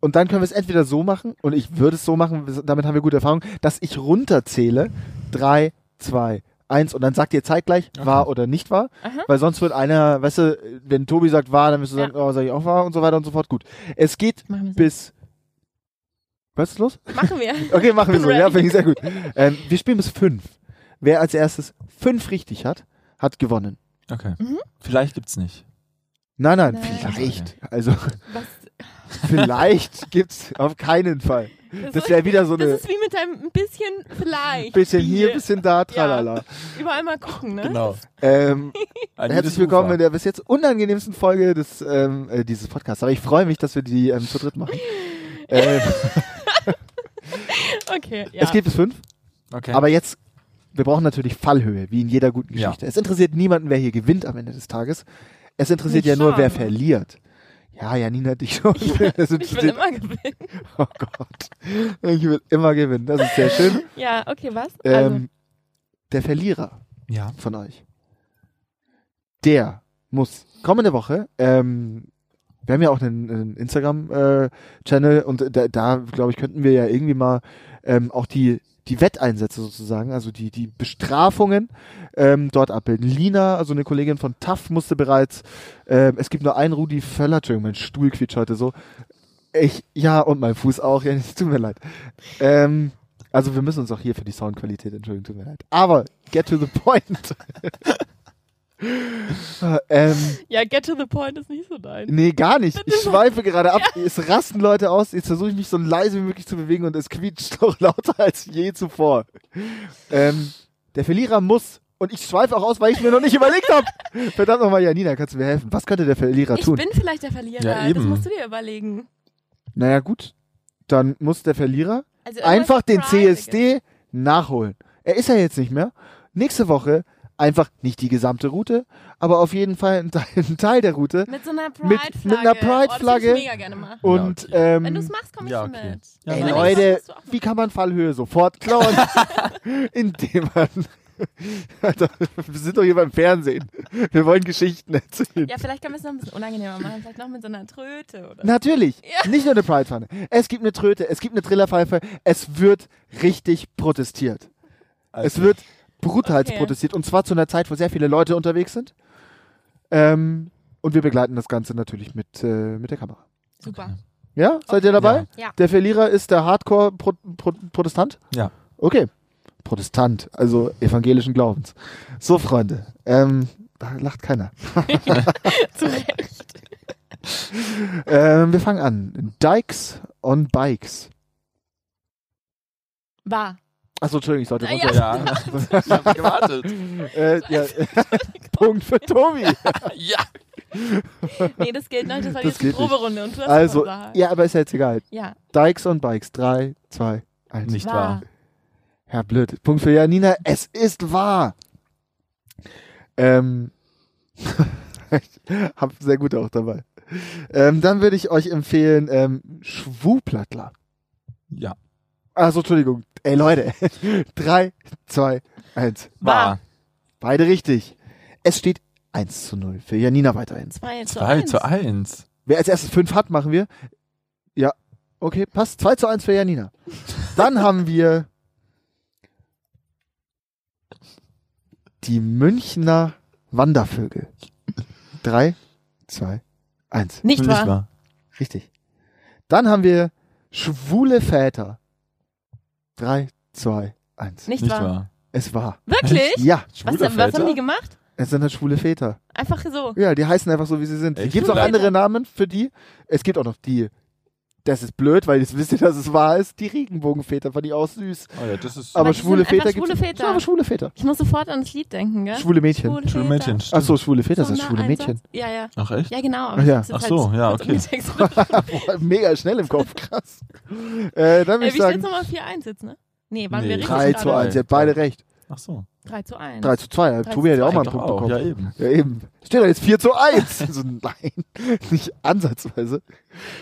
und dann können wir es entweder so machen, und ich würde es so machen, damit haben wir gute Erfahrung, dass ich runterzähle. Drei, zwei, eins, und dann sagt ihr zeitgleich, Okay. wahr oder nicht wahr. Aha. Weil sonst wird einer, weißt du, wenn Tobi sagt wahr, dann wirst du Ja. sagen, oh, sag ich auch wahr und so weiter und so fort. Gut. Es geht bis. Was ist los? Machen wir. Okay, machen wir so. Ja, ready. finde ich sehr gut. Ähm, wir spielen bis fünf. Wer als erstes fünf richtig hat, hat gewonnen. Okay. Mhm. Vielleicht gibt's nicht. Nein, nein, Nein. vielleicht. Also Was, vielleicht gibt's auf keinen Fall. Das wäre wieder so Das eine ist wie mit einem ein bisschen vielleicht. bisschen hier, bisschen da, tralala. Überall mal gucken, ne? Genau. Ähm, herzlich willkommen Ufer. in der bis jetzt unangenehmsten Folge des ähm, äh, dieses Podcasts. Aber ich freue mich, dass wir die ähm, zu dritt machen. ähm, Okay, ja. Es geht bis fünf. Okay. Aber jetzt, wir brauchen natürlich Fallhöhe, wie in jeder guten Ja. Geschichte. Es interessiert niemanden, wer hier gewinnt am Ende des Tages. Es interessiert Mich ja nur, wer verliert. Ja, Janina, dich schon. Es ich will immer gewinnen. oh Gott. Ich will immer gewinnen. Das ist sehr schön. Ja, okay, was? Ähm, Also, der Verlierer ja. von euch, der muss kommende Woche, ähm, wir haben ja auch einen, einen Instagram-Channel und da, da glaube ich, könnten wir ja irgendwie mal ähm, auch die, die Wetteinsätze sozusagen, also die, die Bestrafungen ähm, dort abbilden. Lina, also eine Kollegin von TAF, musste bereits, ähm, es gibt nur einen Rudi Völler, Entschuldigung, mein Stuhl quietscht heute so. Ich, ja, und mein Fuß auch, ja, es tut mir leid. Ähm, also wir müssen uns auch hier für die Soundqualität entschuldigen, tut mir leid. Aber get to the point. ähm, ja, get to the point ist nicht so dein. nee, gar nicht. Ich schweife gerade ab. Es rasten Leute aus. Jetzt versuche ich mich so leise wie möglich zu bewegen und es quietscht noch lauter als je zuvor. Ähm, der Verlierer muss. Und ich schweife auch aus, weil ich mir noch nicht überlegt habe. Verdammt nochmal, Janina, kannst du mir helfen? Was könnte der Verlierer Ich tun? bin vielleicht der Verlierer. Ja, das musst du dir überlegen. Naja, gut. Dann muss der Verlierer Also einfach den. CSD nachholen. Er ist ja jetzt nicht mehr. Nächste Woche einfach nicht die gesamte Route, aber auf jeden Fall ein Teil, der Route. Mit so einer Pride-Flagge. mit einer Oh, Pride-Flagge. ich mega gerne machen. Und okay. ähm, Wenn du es machst, komm ich ja, schon okay. mit. Ja, ey. Leute, wie kann man Fallhöhe sofort klauen? Indem man. Alter, wir sind doch hier beim Fernsehen. Wir wollen Geschichten erzählen. Ja, vielleicht können wir es noch ein bisschen unangenehmer machen. Vielleicht noch mit so einer Tröte oder Natürlich. Ja. Nicht nur eine Pride-Pfanne. Es gibt eine Tröte, es gibt eine Trillerpfeife. Es wird richtig protestiert. Es wird brutal Okay. protestiert. Und zwar zu einer Zeit, wo sehr viele Leute unterwegs sind. Ähm, und wir begleiten das Ganze natürlich mit, äh, mit der Kamera. Super. Ja? Seid ihr dabei? Ja. Ja. Der Verlierer ist der Hardcore-Protestant? Ja. Okay. Protestant, also evangelischen Glaubens. So, Freunde. Ähm, da lacht keiner. Zu Recht. Ähm, wir fangen an. Dykes on Bikes. War. Achso, Entschuldigung, ich sollte runter. Ja. ich hab gewartet. Äh, ja. Punkt für Tobi. ja. Nee, das gilt noch. Das war Das jetzt die nicht. Proberunde und du hast Also, ja, aber ist ja jetzt egal. Ja. Dykes on Bikes. Drei, zwei, eins. Nicht War. wahr. Ja, blöd. Punkt für Janina. Es ist wahr. Ähm, ich hab sehr gute auch dabei. Ähm, dann würde ich euch empfehlen, ähm, Schwuplattler. Ja. Also, Entschuldigung. Ey, Leute. Drei, zwei, eins. War. Beide richtig. Es steht 1 zu 0 für Janina weiterhin. Zwei zu 2 eins. zu 1. Wer als erstes 5 hat, machen wir. Ja, okay, passt. 2 zu 1 für Janina. Dann haben wir die Münchner Wandervögel. 3, 2, 1. Nicht wahr? Richtig. Dann haben wir schwule Väter. 3, 2, 1. Nicht, Nicht wahr? wahr. Es war. Wirklich? Ja, Was, Schwule denn- was Väter? haben die gemacht? es sind halt schwule Väter. Einfach so. Ja, die heißen einfach so, wie sie sind. Echt? Gibt es auch Schwule andere. Namen für die? Es gibt auch noch die, das ist blöd, weil jetzt wisst ihr, dass es wahr ist, die Regenbogenväter, fand ich auch süß. Oh ja, das ist. Aber schwule Väter schwule gibt's Väter. Ja, aber schwule Väter. Ich muss sofort an das Lied denken, gell? Schwule Mädchen. Schwule Mädchen. Ach so, schwule Väter, das ist schwule Einsatz? Mädchen. Ja, ja. Ach echt? Ja, genau. Ach ja. ich Ach so, halt ja, okay. Boah, Mega schnell im Kopf, krass. Äh, dann würde Äh, ich wie steht's sagen, nochmal 4-1 jetzt, ne? Nee, waren Nee, wir richtig 3 zu gerade? 1, ihr habt beide recht. Ach so. 3 zu 1. 3 zu 2, 3 Tobi hat ja auch mal einen Doch Punkt auch. bekommen. Ja, eben. Ja, eben. Steht doch jetzt 4 zu 1. so, nein, nicht ansatzweise.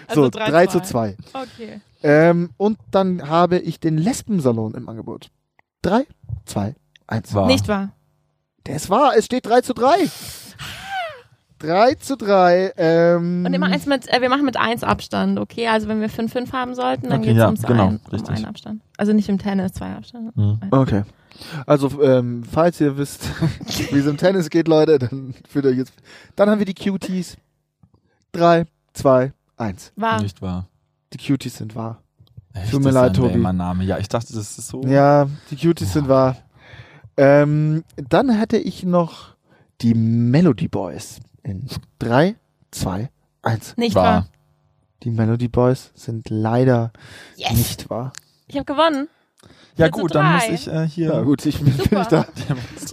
Also So, 3 3 zu zu 2. Okay. Ähm, und dann habe ich den Lesbensalon im Angebot. 3, 2, 1. War. Nicht wahr? Der ist wahr, es steht 3 zu 3. 3 zu 3. Ähm, Und immer eins mit, äh, wir machen mit eins Abstand, okay? Also wenn wir 5-5 haben sollten, dann Okay, geht's ja, ums genau, ein, um einen Abstand. Also nicht im Tennis, zwei Abstand. Mhm. Okay. Also, ähm, falls ihr wisst, wie es im Tennis geht, Leute, dann führt euch jetzt. Dann haben wir die Cuties. 3, 2, 1. War. Nicht wahr. Die Cuties sind wahr. Echt, Tut mir leid, Tobi. Name. Ja, ich dachte, das ist so. Ja, die Cuties sind wahr. Ähm, dann hätte ich noch die Melody Boys in 3, 2, 1. Nicht wahr. Die Melody Boys sind leider Yes! nicht wahr. Ich habe gewonnen. Ja, gut, dann muss ich äh, hier. Ja, gut, ich bin, bin ich da.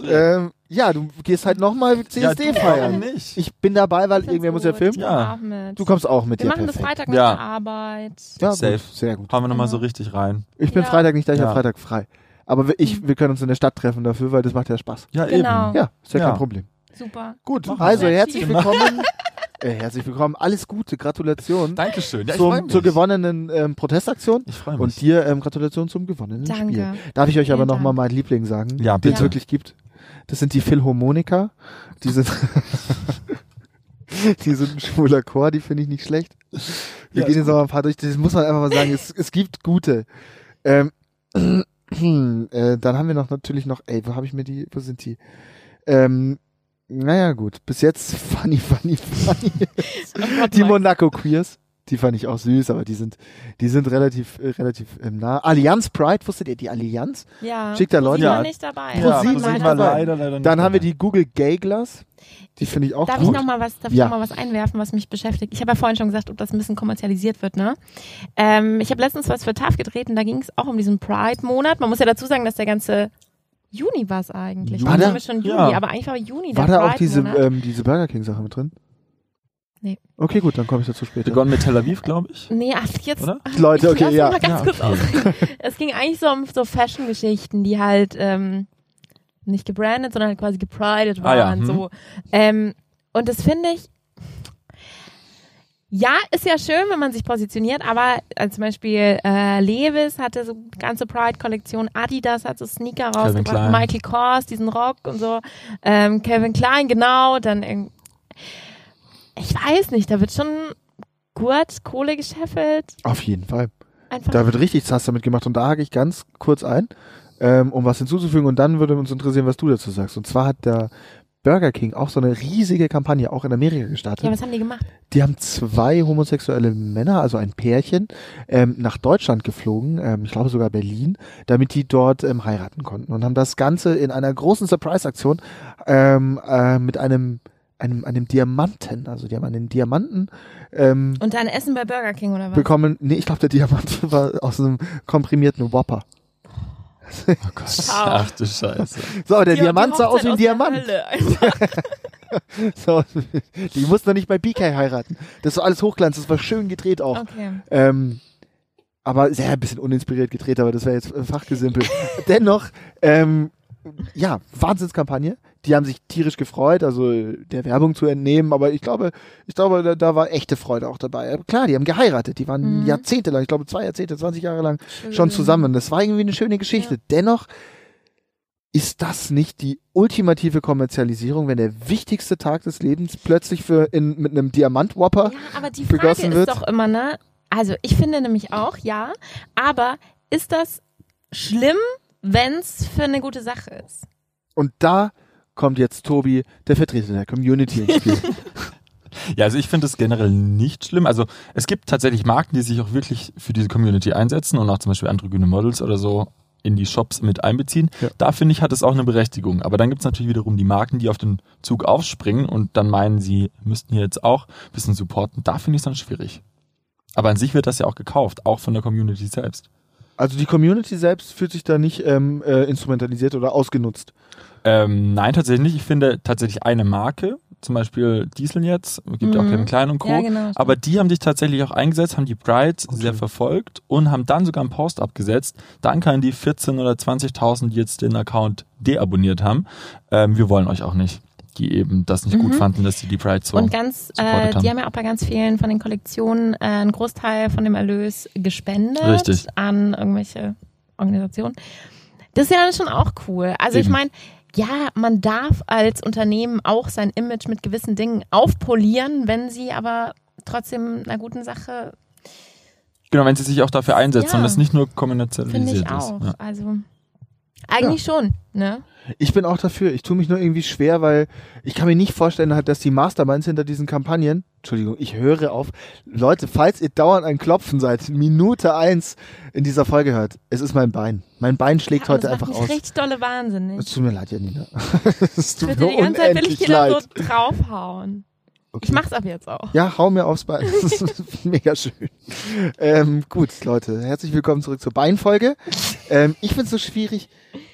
Ähm, ja, du gehst halt nochmal CSD ja, feiern. nicht? Ich bin dabei, weil irgendwer muss find's ja gut. filmen. Ja. Du kommst auch mit wir machen das perfekt. Freitag nach Ja. der Arbeit. Ja, Safe. Gut, sehr gut. Hauen wir nochmal so richtig rein. Ich bin Ja. Freitag nicht da, ich Ja. habe Freitag frei. Aber wir, ich, wir können uns in der Stadt treffen dafür, weil das macht ja Spaß. Ja, Genau. eben. Ja, ist ja, Ja. kein Problem. Super. Gut, Machen also herzlich chill. willkommen. äh, herzlich willkommen. Alles Gute, Gratulation Dankeschön. Ja, zum, mich. zur gewonnenen ähm, Protestaktion. Ich freue mich. Und dir ähm, Gratulation zum gewonnenen Danke. Spiel. Darf ich euch aber Vielen nochmal Dank. meinen Liebling sagen, Ja, den es bitte. wirklich gibt? Das sind die Philharmoniker. Die sind, die sind ein schwuler Chor, die finde ich nicht schlecht. Wir Ja, gehen jetzt noch mal ein paar durch. Das muss man einfach mal sagen. Es, es gibt gute. Ähm, äh, dann haben wir noch natürlich noch, ey, wo habe ich mir die, wo sind die? Ähm, naja, gut. Bis jetzt funny, funny, funny. Oh die. Monaco Queers. Die fand ich auch süß, aber die sind, die sind relativ, äh, relativ ähm, nah. Allianz Pride, wusstet ihr die Allianz? Ja. Schickt da Leute Sie war Ja. nicht dabei. ja, war dabei. leider, leider nicht Dann haben wir die Google Gay Glass. Die finde ich auch Darf ich gut. noch mal was, darf Ja. ich noch mal was einwerfen, was mich beschäftigt? Ich habe ja vorhin schon gesagt, ob das ein bisschen kommerzialisiert wird, ne? Ähm, ich habe letztens was für TAF gedreht und da ging es auch um diesen Pride-Monat. Man muss ja dazu sagen, dass der ganze Juni war es eigentlich. War Jetzt da- haben wir schon Juni, Ja. aber eigentlich war Juni War da auch diese, ähm, diese Burger King Sache mit drin? Nee. Okay, gut, dann komme ich dazu später. begonnen mit Tel Aviv, glaube ich. Nee, ach, jetzt. Oder? Leute, okay, ja. Mal ganz Ja, kurz es ging eigentlich so um so Fashion-Geschichten, die halt ähm, nicht gebrandet, sondern halt quasi gepridet Ah ja, waren. hm. so. Ähm, und das finde ich. Ja, ist ja schön, wenn man sich positioniert, aber äh, zum Beispiel äh, Levis hatte so ganze Pride-Kollektion, Adidas hat so Sneaker rausgebracht. Michael Kors, diesen Rock und so, ähm, Calvin Klein, genau, dann ich weiß nicht, da wird schon gut Kohle gescheffelt, Auf jeden Fall. einfach. Da wird richtig Zass damit gemacht und da hake ich ganz kurz ein, ähm, um was hinzuzufügen und dann würde uns interessieren, was du dazu sagst. Und zwar hat der Burger King auch so eine riesige Kampagne auch in Amerika gestartet. ja, was haben die gemacht? Die haben zwei homosexuelle Männer, also ein Pärchen, ähm, nach Deutschland geflogen, ähm, ich glaube sogar Berlin, damit die dort ähm, heiraten konnten und haben das Ganze in einer großen Surprise-Aktion ähm, äh, mit einem einem, einem Diamanten, also die haben einen Diamanten ähm, Und dann Essen bei Burger King oder was? bekommen. Nee, ich glaube, der Diamant war aus einem komprimierten Whopper. Oh Gott. Ach du Scheiße. So, der Die- Diamant die sah aus wie ein der Diamant. So, die mussten doch nicht bei BK heiraten. Das war alles Hochglanz, das war schön gedreht auch. Okay. Ähm, aber sehr ein bisschen uninspiriert gedreht, aber das wäre jetzt äh, Fachgesimpel. Dennoch, ähm, ja, Wahnsinnskampagne. Die haben sich tierisch gefreut, also der Werbung zu entnehmen, aber ich glaube, ich glaube, da, da war echte Freude auch dabei. Aber klar, die haben geheiratet, die waren Mhm. jahrzehntelang, ich glaube zwei Jahrzehnte, 20 Jahre lang Schön. schon zusammen. Das war irgendwie eine schöne Geschichte. Dennoch ist das nicht die ultimative Kommerzialisierung, wenn der wichtigste Tag des Lebens plötzlich für in, mit einem Diamant-Whopper Ja, aber die Frage ist wird? doch immer, ne? Also ich finde nämlich auch, ja, aber ist das schlimm, wenn es für eine gute Sache ist? Und da kommt jetzt Tobi, der Vertreter der Community ins Spiel. Ja, also ich finde es generell nicht schlimm. Also es gibt tatsächlich Marken, die sich auch wirklich für diese Community einsetzen und auch zum Beispiel androgyne Models oder so in die Shops mit einbeziehen. Ja. Da finde ich, hat es auch eine Berechtigung. Aber dann gibt es natürlich wiederum die Marken, die auf den Zug aufspringen und dann meinen, sie müssten hier jetzt auch ein bisschen supporten. Da finde ich es dann schwierig. Aber an sich wird das ja auch gekauft, auch von der Community selbst. Also die Community selbst fühlt sich da nicht ähm, äh, instrumentalisiert oder ausgenutzt. Ähm, nein, tatsächlich nicht. Ich finde tatsächlich eine Marke, zum Beispiel Diesel jetzt, gibt ja auch Mhm. Kevin Klein und Co. Ja, genau. Aber die haben sich tatsächlich auch eingesetzt, haben die Pride Okay. sehr verfolgt und haben dann sogar einen Post abgesetzt. Danke an die 14 oder 20.000, die jetzt den Account deabonniert haben. Ähm, wir wollen euch auch nicht, die eben das nicht gut Mhm. fanden, dass die die Pride so. und ganz, äh, die haben ja auch bei ganz vielen von den Kollektionen äh, einen Großteil von dem Erlös gespendet Richtig. an irgendwelche Organisationen. Das ist ja dann schon auch cool. Also ich Eben. meine, ja, man darf als Unternehmen auch sein Image mit gewissen Dingen aufpolieren, wenn sie aber trotzdem einer guten Sache, Genau, wenn sie sich auch dafür einsetzen Ja. und es nicht nur ich kommerzialisiert ist. auch. Ja. Also eigentlich schon, ne? Ich bin auch dafür. Ich tue mich nur irgendwie schwer, weil ich kann mir nicht vorstellen, halt, dass die Masterminds hinter diesen Kampagnen, Entschuldigung, ich höre auf. Leute, falls ihr dauernd ein Klopfen seid, Minute eins in dieser Folge hört, es ist mein Bein. Mein Bein schlägt Aber heute das einfach macht mich aus. richtig dolle wahnsinnig. Es tut mir leid, Janina. es tut mir die ganze Zeit will ich dir da leid. so draufhauen. Okay. Ich mach's ab jetzt auch. Ja, hau mir aufs Bein. Das ist mega schön. Ähm, gut, Leute, herzlich willkommen zurück zur Beinfolge. Ähm, ich finde es so schwierig.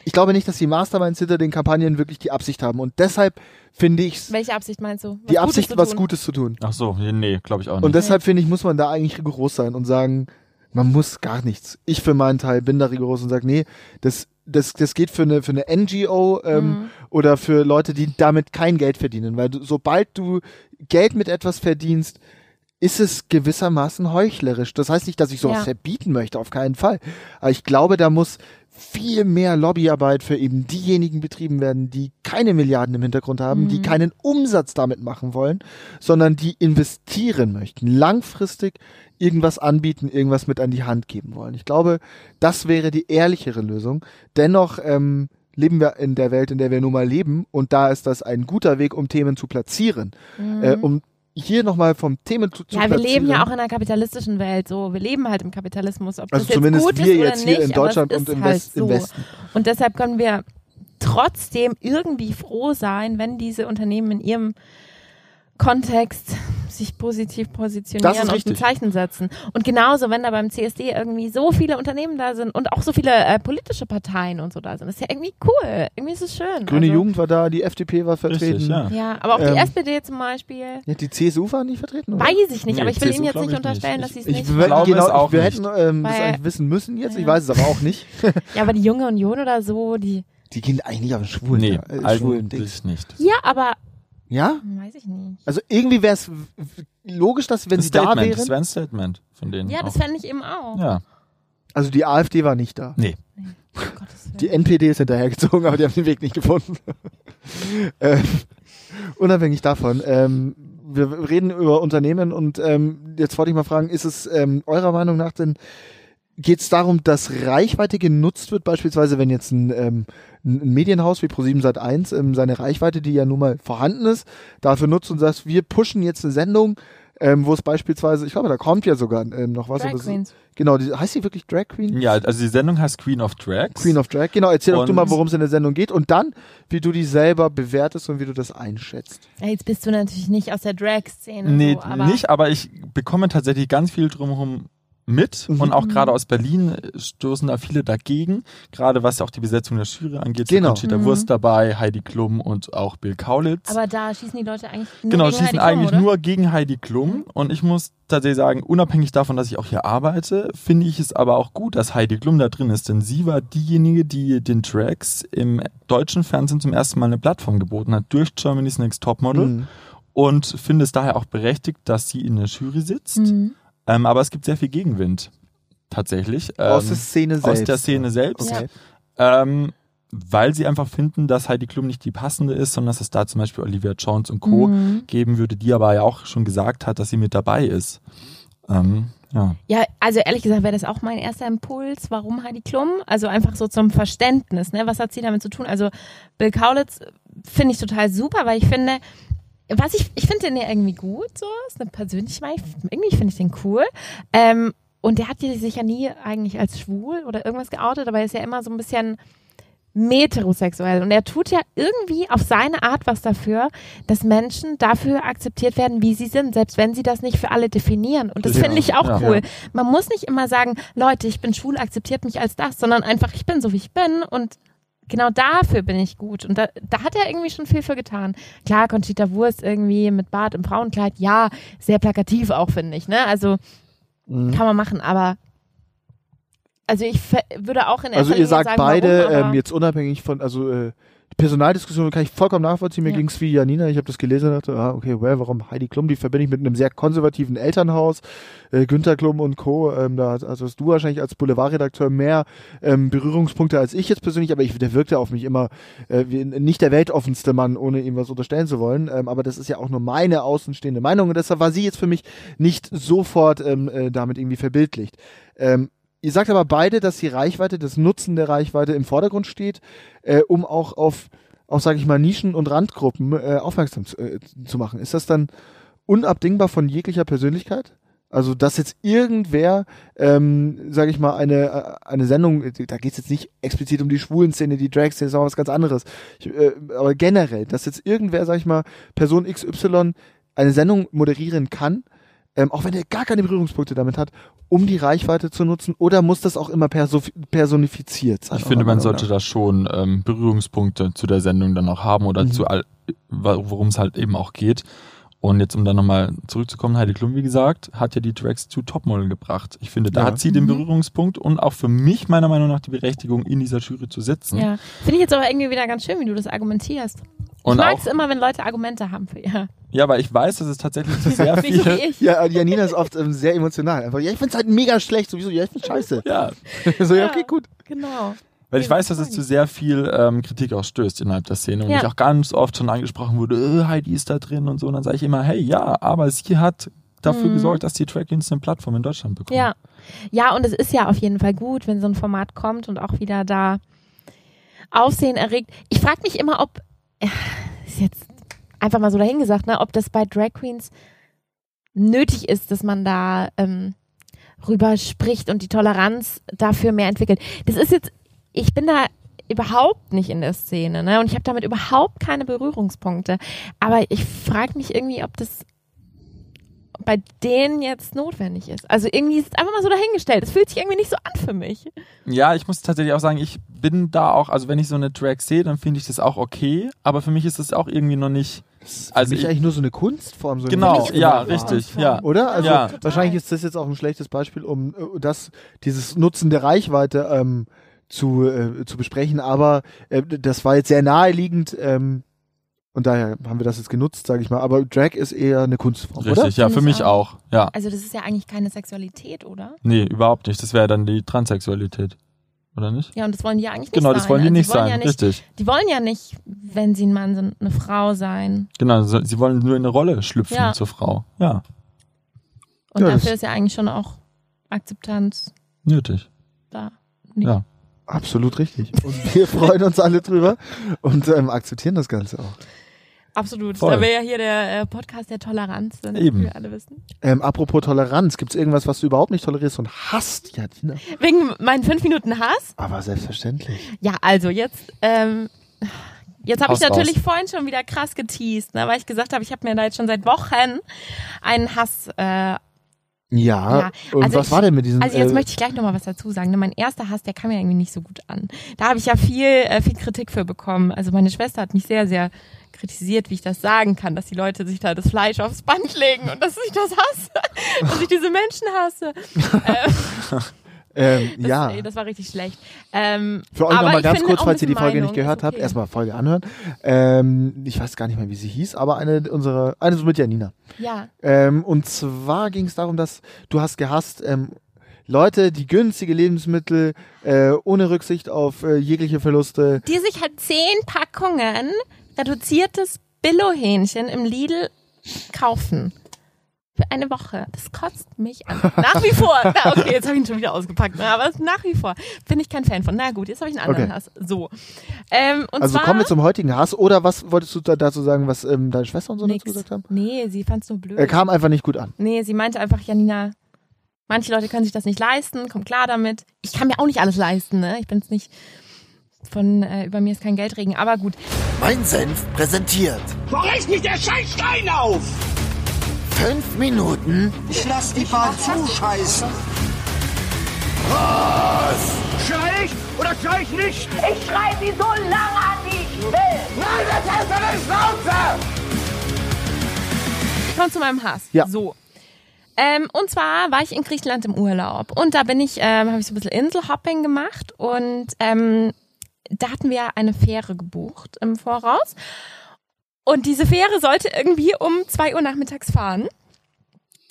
Ich glaube nicht, dass die Masterminds hinter den Kampagnen wirklich die Absicht haben. Und deshalb finde ich Welche Absicht meinst du? Was die Gutes Absicht, was? Gutes zu tun. Ach so, nee, glaube ich auch nicht. Und deshalb finde ich, muss man da eigentlich rigoros sein und sagen, man muss gar nichts. Ich für meinen Teil bin da rigoros und sage, nee, das, das, das geht für eine, für eine NGO ähm, Mhm. oder für Leute, die damit kein Geld verdienen. Weil du, sobald du Geld mit etwas verdienst, ist es gewissermaßen heuchlerisch. Das heißt nicht, dass ich sowas Ja. verbieten möchte, auf keinen Fall. Aber ich glaube, da muss viel mehr Lobbyarbeit für eben diejenigen betrieben werden, die keine Milliarden im Hintergrund haben, die Mhm. keinen Umsatz damit machen wollen, sondern die investieren möchten, langfristig irgendwas anbieten, irgendwas mit an die Hand geben wollen. Ich glaube, das wäre die ehrlichere Lösung. Dennoch ähm, leben wir in der Welt, in der wir nun mal leben, und da ist das ein guter Weg, um Themen zu platzieren, äh, um hier nochmal vom Themen zu, zu. Ja, wir leben ja auch in einer kapitalistischen Welt. So, wir leben halt im Kapitalismus. Ob also das jetzt zumindest gut wir ist jetzt oder hier nicht, in Deutschland und im, halt West, so. im Westen. Und deshalb können wir trotzdem irgendwie froh sein, wenn diese Unternehmen in ihrem Kontext sich positiv Das positionieren und ein. Zeichen setzen. Und genauso, wenn da beim CSD irgendwie so viele Unternehmen da sind und auch so viele äh, politische Parteien und so da sind, das ist ja irgendwie cool. Irgendwie ist es schön. Grüne also, Jugend war da, die FDP war vertreten. Richtig, ja. Ja, aber auch Ähm, die SPD zum Beispiel. Ja, die CSU war nicht vertreten, oder? Weiß ich nicht, Nee, aber ich will CSU Ihnen jetzt nicht ich unterstellen, nicht. dass sie es Ich nicht wir, glaube genau, es auch wir nicht. hätten ähm, das Weil- eigentlich wissen müssen jetzt. Ich Ja. weiß es aber auch nicht. Ja, aber die junge Union oder so, die. Die gehen eigentlich auf den Schwulen. Nee, äh, schwulen eigentlich nicht. Ja, aber Ja? weiß ich nicht. Also irgendwie wäre es logisch, dass wenn Ein sie da Statement, das wären. wäre ein Statement von denen. Ja, das fände ich eben auch. Ja, Also die AfD war nicht da. nee. Oh, Gottes Willen. Die NPD ist hinterhergezogen, aber die haben den Weg nicht gefunden. ähm, unabhängig davon, ähm, wir reden über Unternehmen und ähm, jetzt wollte ich mal fragen, ist es ähm, eurer Meinung nach denn, geht es darum, dass Reichweite genutzt wird, beispielsweise wenn jetzt ein, ähm, ein Medienhaus wie Pro7 Sat1 ähm, seine Reichweite, die ja nun mal vorhanden ist, dafür nutzt und sagt, wir pushen jetzt eine Sendung, ähm, wo es beispielsweise, ich glaube, da kommt ja sogar ähm, noch was. Drag Queens. Genau, die, heißt die wirklich Drag Queen? Ja, also die Sendung heißt Queen of Drags. Queen of Drag, genau. Erzähl doch du mal, worum es in der Sendung geht und dann, wie du die selber bewertest und wie du das einschätzt. Ja, jetzt bist du natürlich nicht aus der Drag-Szene. Nee, so, aber nicht, aber ich bekomme tatsächlich ganz viel drumherum mit Mhm. und auch gerade aus Berlin stoßen da viele dagegen, gerade was auch die Besetzung der Jury angeht. Genau. Conchita Mhm. Wurst dabei, Heidi Klum und auch Bill Kaulitz. Aber da schießen die Leute eigentlich nur genau, gegen schießen Heidi Klum, eigentlich oder? nur gegen Heidi Klum und ich muss tatsächlich sagen, unabhängig davon, dass ich auch hier arbeite, finde ich es aber auch gut, dass Heidi Klum da drin ist, denn sie war diejenige, die den Tracks im deutschen Fernsehen zum ersten Mal eine Plattform geboten hat durch Germany's Next Topmodel Mhm. und finde es daher auch berechtigt, dass sie in der Jury sitzt. Mhm. Ähm, aber es gibt sehr viel Gegenwind. Tatsächlich. Ähm, aus der Szene selbst. aus der Szene selbst. Okay. Ähm, weil sie einfach finden, dass Heidi Klum nicht die passende ist, sondern dass es da zum Beispiel Olivia Jones und Co. Mhm. geben würde, die aber ja auch schon gesagt hat, dass sie mit dabei ist. Ähm, ja. Ja, also ehrlich gesagt wäre das auch mein erster Impuls. Warum Heidi Klum? Also einfach so zum Verständnis. Ne? Was hat sie damit zu tun? Also Bill Kaulitz finde ich total super, weil ich finde, was ich, ich finde den ja irgendwie gut, so, ist eine persönliche Meinung. Irgendwie finde ich den cool. Ähm, und der hat sich ja nie eigentlich als schwul oder irgendwas geoutet, aber er ist ja immer so ein bisschen metrosexuell und er tut ja irgendwie auf seine Art was dafür, dass Menschen dafür akzeptiert werden, wie sie sind, selbst wenn sie das nicht für alle definieren. Und das Ja, finde ich auch ja. cool. Man muss nicht immer sagen, Leute, ich bin schwul, akzeptiert mich als das, sondern einfach, ich bin so, wie ich bin und genau dafür bin ich gut. Und da, da hat er irgendwie schon viel für getan. Klar, Conchita Wurst irgendwie mit Bart im Frauenkleid, ja, sehr plakativ auch, finde ich. Ne? Also Mhm. kann man machen, aber also ich würde auch in erster Also ihr Linie sagt sagen, beide, warum, ähm, jetzt unabhängig von, also äh, Personaldiskussion kann ich vollkommen nachvollziehen. Mir Ja. ging's wie Janina. Ich habe das gelesen und dachte, ah, okay, well, warum Heidi Klum? Die verbinde ich mit einem sehr konservativen Elternhaus. Äh, Günther Klum und Co. Ähm, da also hast du wahrscheinlich als Boulevardredakteur mehr ähm, Berührungspunkte als ich jetzt persönlich, aber ich, der wirkte auf mich immer äh, wie nicht der weltoffenste Mann, ohne ihm was unterstellen zu wollen. Ähm, aber das ist ja auch nur meine außenstehende Meinung und deshalb war sie jetzt für mich nicht sofort ähm, äh, damit irgendwie verbildlicht. Ähm, Ihr sagt aber beide, dass die Reichweite, das Nutzen der Reichweite im Vordergrund steht, äh, um auch auf, auf sage ich mal, Nischen und Randgruppen äh, aufmerksam zu, äh, zu machen. Ist das dann unabdingbar von jeglicher Persönlichkeit? Also, dass jetzt irgendwer, ähm, sage ich mal, eine, äh, eine Sendung, äh, da geht es jetzt nicht explizit um die Schwulenszene, die Drag-Szene, ist auch was ganz anderes. Ich, äh, aber generell, dass jetzt irgendwer, sag ich mal, Person XY eine Sendung moderieren kann, ähm, auch wenn er gar keine Berührungspunkte damit hat, um die Reichweite zu nutzen, oder muss das auch immer perso personifiziert sein? Ich finde, man sollte da schon ähm, Berührungspunkte zu der Sendung dann auch haben oder Mhm. zu all, worum es halt eben auch geht. Und jetzt, um dann nochmal zurückzukommen, Heidi Klum, wie gesagt, hat ja die Drags zu Topmodel gebracht. Ich finde, da Ja. hat sie den Mhm. Berührungspunkt und auch für mich meiner Meinung nach die Berechtigung, in dieser Jury zu sitzen. Ja. Finde ich jetzt aber irgendwie wieder ganz schön, wie du das argumentierst. Und ich mag es immer, wenn Leute Argumente haben für ihr. Ja, weil ich weiß, dass es tatsächlich zu sehr ich. Ja, Janina ist oft ähm, sehr emotional. Einfach, ja, ich find's halt mega schlecht. Sowieso, ja, ich find's scheiße. ja, so, ja, okay, gut. Genau. Weil ich weiß, dass es zu sehr viel ähm, Kritik auch stößt innerhalb der Szene und Ja. ich auch ganz oft schon angesprochen wurde, äh, Heidi ist da drin und so. Und dann sage ich immer, hey, ja, aber sie hat dafür Mhm. gesorgt, dass die Trackins eine Plattform in Deutschland bekommen. Ja. Ja, und es ist ja auf jeden Fall gut, wenn so ein Format kommt und auch wieder da Aufsehen erregt. Ich frage mich immer, ob, ja, ist jetzt einfach mal so dahingesagt, ne, ob das bei Drag Queens nötig ist, dass man da ähm, rüber spricht und die Toleranz dafür mehr entwickelt. Das ist jetzt, ich bin da überhaupt nicht in der Szene, ne? Und ich habe damit überhaupt keine Berührungspunkte. Aber ich frage mich irgendwie, ob das bei denen jetzt notwendig ist. Also irgendwie ist es einfach mal so dahingestellt. Es fühlt sich irgendwie nicht so an für mich. Ja, ich muss tatsächlich auch sagen, ich bin da auch, also wenn ich so eine Track sehe, dann finde ich das auch okay, aber für mich ist das auch irgendwie noch nicht, Also also ich ich, eigentlich nur so eine Kunstform. So eine genau, ja, richtig, ja. Oder? Also Ja. wahrscheinlich ist das jetzt auch ein schlechtes Beispiel, um äh, das, dieses Nutzen der Reichweite ähm, zu, äh, zu besprechen, aber äh, das war jetzt sehr naheliegend ähm, und daher haben wir das jetzt genutzt, sage ich mal. Aber Drag ist eher eine Kunstform, Richtig, oder? ja, für mich auch, ja. Also das ist ja eigentlich keine Sexualität, oder? Nee, überhaupt nicht. Das wäre dann die Transsexualität. Oder nicht? Ja, und das wollen die ja eigentlich nicht Genau, sein. das wollen die Also nicht wollen sein, Ja nicht, richtig. die wollen ja nicht, wenn sie ein Mann sind, eine Frau sein. Genau, sie wollen nur in eine Rolle schlüpfen Ja. zur Frau. Ja, Und Ja, dafür ist ja eigentlich schon auch Akzeptanz nötig. da. Ja. Absolut richtig. Und wir freuen uns alle drüber und ähm, akzeptieren das Ganze auch. Absolut. Voll. Da wäre ja hier der äh, Podcast der Toleranz, ne, Eben. wie wir alle wissen. Ähm, apropos Toleranz, gibt es irgendwas, was du überhaupt nicht tolerierst und hasst, Janina? Wegen meinen fünf Minuten Hass? Aber selbstverständlich. Ja, also jetzt, ähm, jetzt habe ich natürlich vorhin schon wieder krass geteased, ne, weil ich gesagt habe, ich habe mir da jetzt schon seit Wochen einen Hass. Äh, Ja, Ja, und also was ich- war denn mit diesem... also jetzt äh, möchte ich gleich noch mal was dazu sagen. Ne, mein erster Hass, der kam mir irgendwie nicht so gut an. Da habe ich ja viel, äh, viel Kritik für bekommen. Also meine Schwester hat mich sehr, sehr kritisiert, wie ich das sagen kann, dass die Leute sich da das Fleisch aufs Band legen und dass ich das hasse, dass ich diese Menschen hasse. Ähm, ähm, das, ja. ey, das war richtig schlecht. Ähm, Für euch nochmal ganz kurz, falls ihr die Folge bisschen nicht gehört Meinung habt, okay. erstmal Folge anhören. Ähm, ich weiß gar nicht mehr, wie sie hieß, aber eine unserer, eine mit Janina. Ja, Ähm, und zwar ging es darum, dass du hast gehasst, ähm, Leute, die günstige Lebensmittel äh, ohne Rücksicht auf äh, jegliche Verluste. die sich halt zehn Packungen reduziertes Billo-Hähnchen im Lidl kaufen. Für eine Woche. Das kotzt mich an. Nach wie vor. Na, okay, jetzt habe ich ihn schon wieder ausgepackt. ne, Aber nach wie vor bin ich kein Fan von. Na gut, jetzt habe ich einen anderen Okay. Hass. So. Ähm, Also zwar, kommen wir zum heutigen Hass. Oder was wolltest du da, dazu sagen, was ähm, deine Schwester und so nix. dazu gesagt haben? Nee, sie fand's nur blöd. Er kam einfach nicht gut an. Nee, sie meinte einfach, Janina, manche Leute können sich das nicht leisten, komm klar damit. Ich kann mir auch nicht alles leisten, ne? Ich bin's nicht von äh, über mir ist kein Geldregen, aber gut. Mein Senf präsentiert. Wo reißt mich der Scheißstein auf? Fünf Minuten Ich lass die Bahn zuscheißen. Schrei ich oder schrei ich nicht? Ich schrei sie so lange an, wie ich will. Nein, das heißt eine Schnauze! Ich komme zu meinem Hass. Ja. So. Ähm, und zwar war ich in Griechenland im Urlaub und da bin ich, ähm, habe ich so ein bisschen Inselhopping gemacht und ähm, da hatten wir eine Fähre gebucht im Voraus. Und diese Fähre sollte irgendwie um zwei Uhr nachmittags fahren.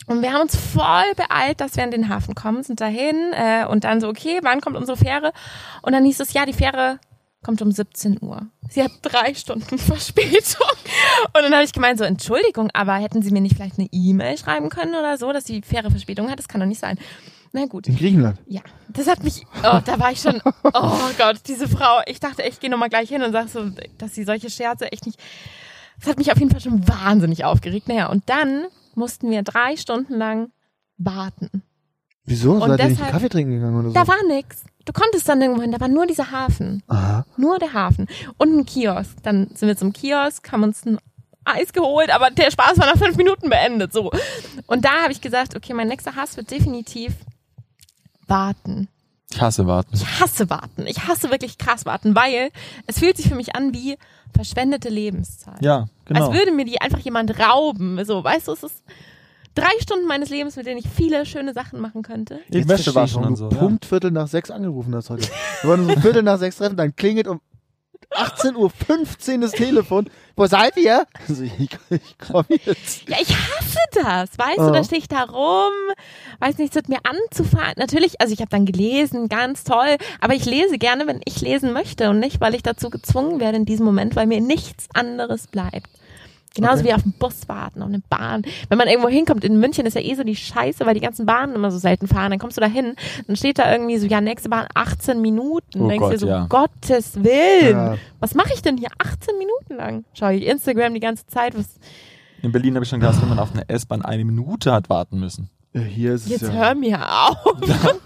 Und wir haben uns voll beeilt, dass wir an den Hafen kommen, sind dahin äh, und dann so, okay, wann kommt unsere Fähre? Und dann hieß es, ja, die Fähre kommt um 17 Uhr. Sie hat drei Stunden Verspätung. Und dann habe ich gemeint, so, Entschuldigung, aber hätten Sie mir nicht vielleicht eine E-Mail schreiben können oder so, dass die Fähre Verspätung hat? Das kann doch nicht sein. Na gut. In Griechenland. Ja, das hat mich, oh, da war ich schon, oh Gott, diese Frau, ich dachte, ich gehe nochmal gleich hin und sag so, dass sie solche Scherze echt nicht, das hat mich auf jeden Fall schon wahnsinnig aufgeregt. Naja, und dann mussten wir drei Stunden lang warten. Wieso? Und Seid ihr nicht deshalb- Kaffee trinken gegangen oder so? Da war nix. Du konntest dann irgendwo hin, da war nur dieser Hafen. Aha. Nur der Hafen. Und ein Kiosk. Dann sind wir zum Kiosk, haben uns ein Eis geholt, aber der Spaß war nach fünf Minuten beendet. So. Und da habe ich gesagt, okay, mein nächster Hass wird definitiv warten. Ich hasse warten. Ich hasse warten. Ich hasse wirklich krass warten, weil es fühlt sich für mich an wie verschwendete Lebenszeit. Ja, genau. Als würde mir die einfach jemand rauben. So, weißt du, es ist drei Stunden meines Lebens, mit denen ich viele schöne Sachen machen könnte. Ich, waschen warum und du so. Ja. Punkt Viertel nach sechs angerufen hast heute. Wir wollen uns um Viertel nach sechs treffen, dann klingelt um 18.15 Uhr das Telefon. Wo seid ihr? Also, ich, ich komme jetzt. Ja, ich hasse das. Weißt Oh. du, da stehe ich da rum, weiß nicht, es wird mir anzufahren. Natürlich, also ich habe dann gelesen, ganz toll, aber ich lese gerne, wenn ich lesen möchte und nicht, weil ich dazu gezwungen werde in diesem Moment, weil mir nichts anderes bleibt. Genauso Okay. wie auf den Bus warten, auf eine Bahn. Wenn man irgendwo hinkommt, in München ist ja eh so die Scheiße, weil die ganzen Bahnen immer so selten fahren. Dann kommst du da hin, dann steht da irgendwie so, ja, nächste Bahn 18 Minuten. Oh Denkst dir Gott, so, ja. Gottes Willen. Ja. Was mache ich denn hier 18 Minuten lang? Schau ich Instagram die ganze Zeit, was, In Berlin habe ich schon gehasst, wenn man auf eine S-Bahn eine Minute hat warten müssen. Ja, Hier ist es Jetzt ja. hör mir auf.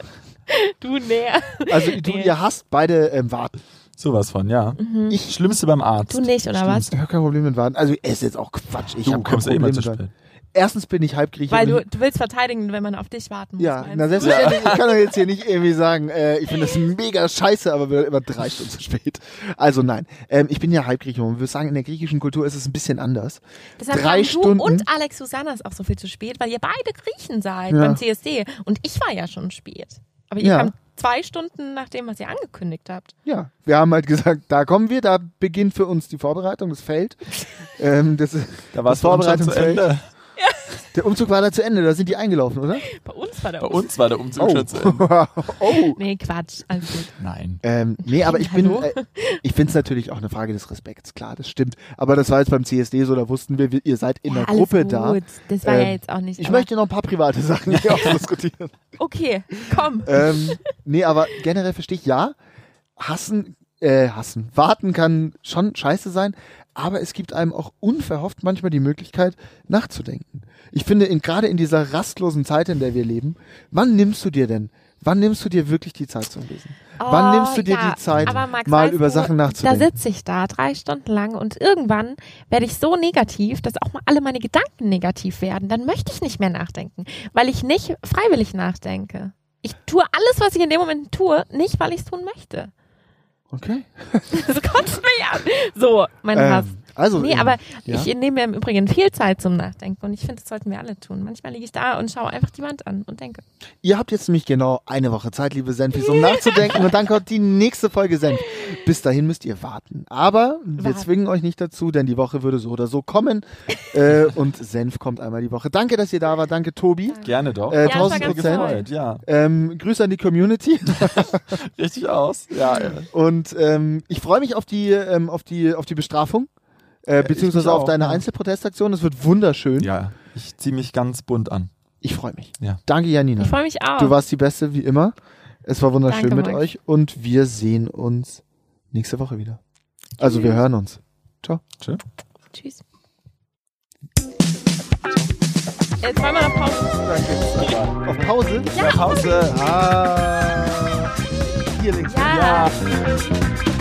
du näher. Also du, Nee. ihr hasst beide ähm, Warten. Sowas von, ja. Ich, Schlimmste beim Arzt. Du nicht, oder was? ich habe kein Problem mit Warten. Also es ist jetzt auch Quatsch. Ich habe kein kommst ja immer Problem zu mit spät. Erstens bin ich Halbgrieche. Weil du, du willst verteidigen, wenn man auf dich warten muss. Ja, na selbstverständlich. Ich kann doch jetzt hier nicht irgendwie sagen, äh, ich finde das mega scheiße, aber wir sind immer drei Stunden zu spät. Also nein, ähm, ich bin ja Halbgrieche und wir sagen, in der griechischen Kultur ist es ein bisschen anders. Deshalb drei Stunden. Du und Alex Susanna ist auch so viel zu spät, weil ihr beide Griechen seid Ja. beim CSD. Und ich war ja schon spät. Aber ihr Ja. kamt zwei Stunden nach dem, was ihr angekündigt habt. Ja, wir haben halt gesagt, da kommen wir, da beginnt für uns die Vorbereitung, das Feld. ähm, das, ist- Da war es schon zu Vorbereitungsfeld. Ende. Der Umzug war da zu Ende, da sind die eingelaufen, oder? Bei uns war der Bei uns war der Umzug schon zu Ende. oh. Nee, Quatsch. Also gut. Nein. Ähm, nee, aber ich bin, äh, ich finde es natürlich auch eine Frage des Respekts, klar, das stimmt. Aber das war jetzt beim CSD so, da wussten wir, ihr seid in ja, der alles Gruppe gut. da. Das war ja Ähm, jetzt auch nicht. Ich möchte noch ein paar private Sachen hier ausdiskutieren. Okay, komm. ähm, nee, aber generell verstehe ich, ja, hassen, äh, hassen, warten kann schon scheiße sein, aber es gibt einem auch unverhofft manchmal die Möglichkeit, nachzudenken. Ich finde, in, gerade in dieser rastlosen Zeit, in der wir leben, wann nimmst du dir denn, wann nimmst du dir wirklich die Zeit zum Lesen? wann Oh, nimmst du dir ja, die Zeit, Max, mal über du, Sachen Da nachzudenken? sitze ich da drei Stunden lang und irgendwann werde ich so negativ, dass auch mal alle meine Gedanken negativ werden. Dann möchte ich nicht mehr nachdenken, weil ich nicht freiwillig nachdenke. Ich tue alles, was ich in dem Moment tue, nicht, weil ich es tun möchte. Okay. Das kotzt mich an. So, mein Hass. Also, Nee, aber ja. ich nehme mir im Übrigen viel Zeit zum Nachdenken und ich finde, das sollten wir alle tun. Manchmal liege ich da und schaue einfach die Wand an und denke, Ihr habt jetzt nämlich genau eine Woche Zeit, liebe Senfis, um nachzudenken und dann kommt die nächste Folge Senf. Bis dahin müsst ihr warten. Aber wir Warten. zwingen euch nicht dazu, denn die Woche würde so oder so kommen. äh, und Senf kommt einmal die Woche. Danke, dass ihr da wart. Danke, Tobi. Gerne doch. Äh, Ja, das war 1000 ganz Prozent. ja. Ähm, Grüße an die Community. Richtig aus. Ja, ja. Und ähm, ich freue mich auf die, ähm, auf die, auf die Bestrafung. Äh, beziehungsweise auf auch, deine ja. Einzelprotestaktion. Das wird wunderschön. ja. Ich ziehe mich ganz bunt an. Ich freue mich. Ja. Danke, Janina. ich freue mich auch. Du warst die Beste wie immer. Es war wunderschön Danke, mit Max. euch und wir sehen uns nächste Woche wieder. Also wir hören uns. Ciao. Tschö. Tschüss. Jetzt wollen wir noch Pause. Auf Pause? Ja, Pause. Ah. Hier links. Ja. Ja.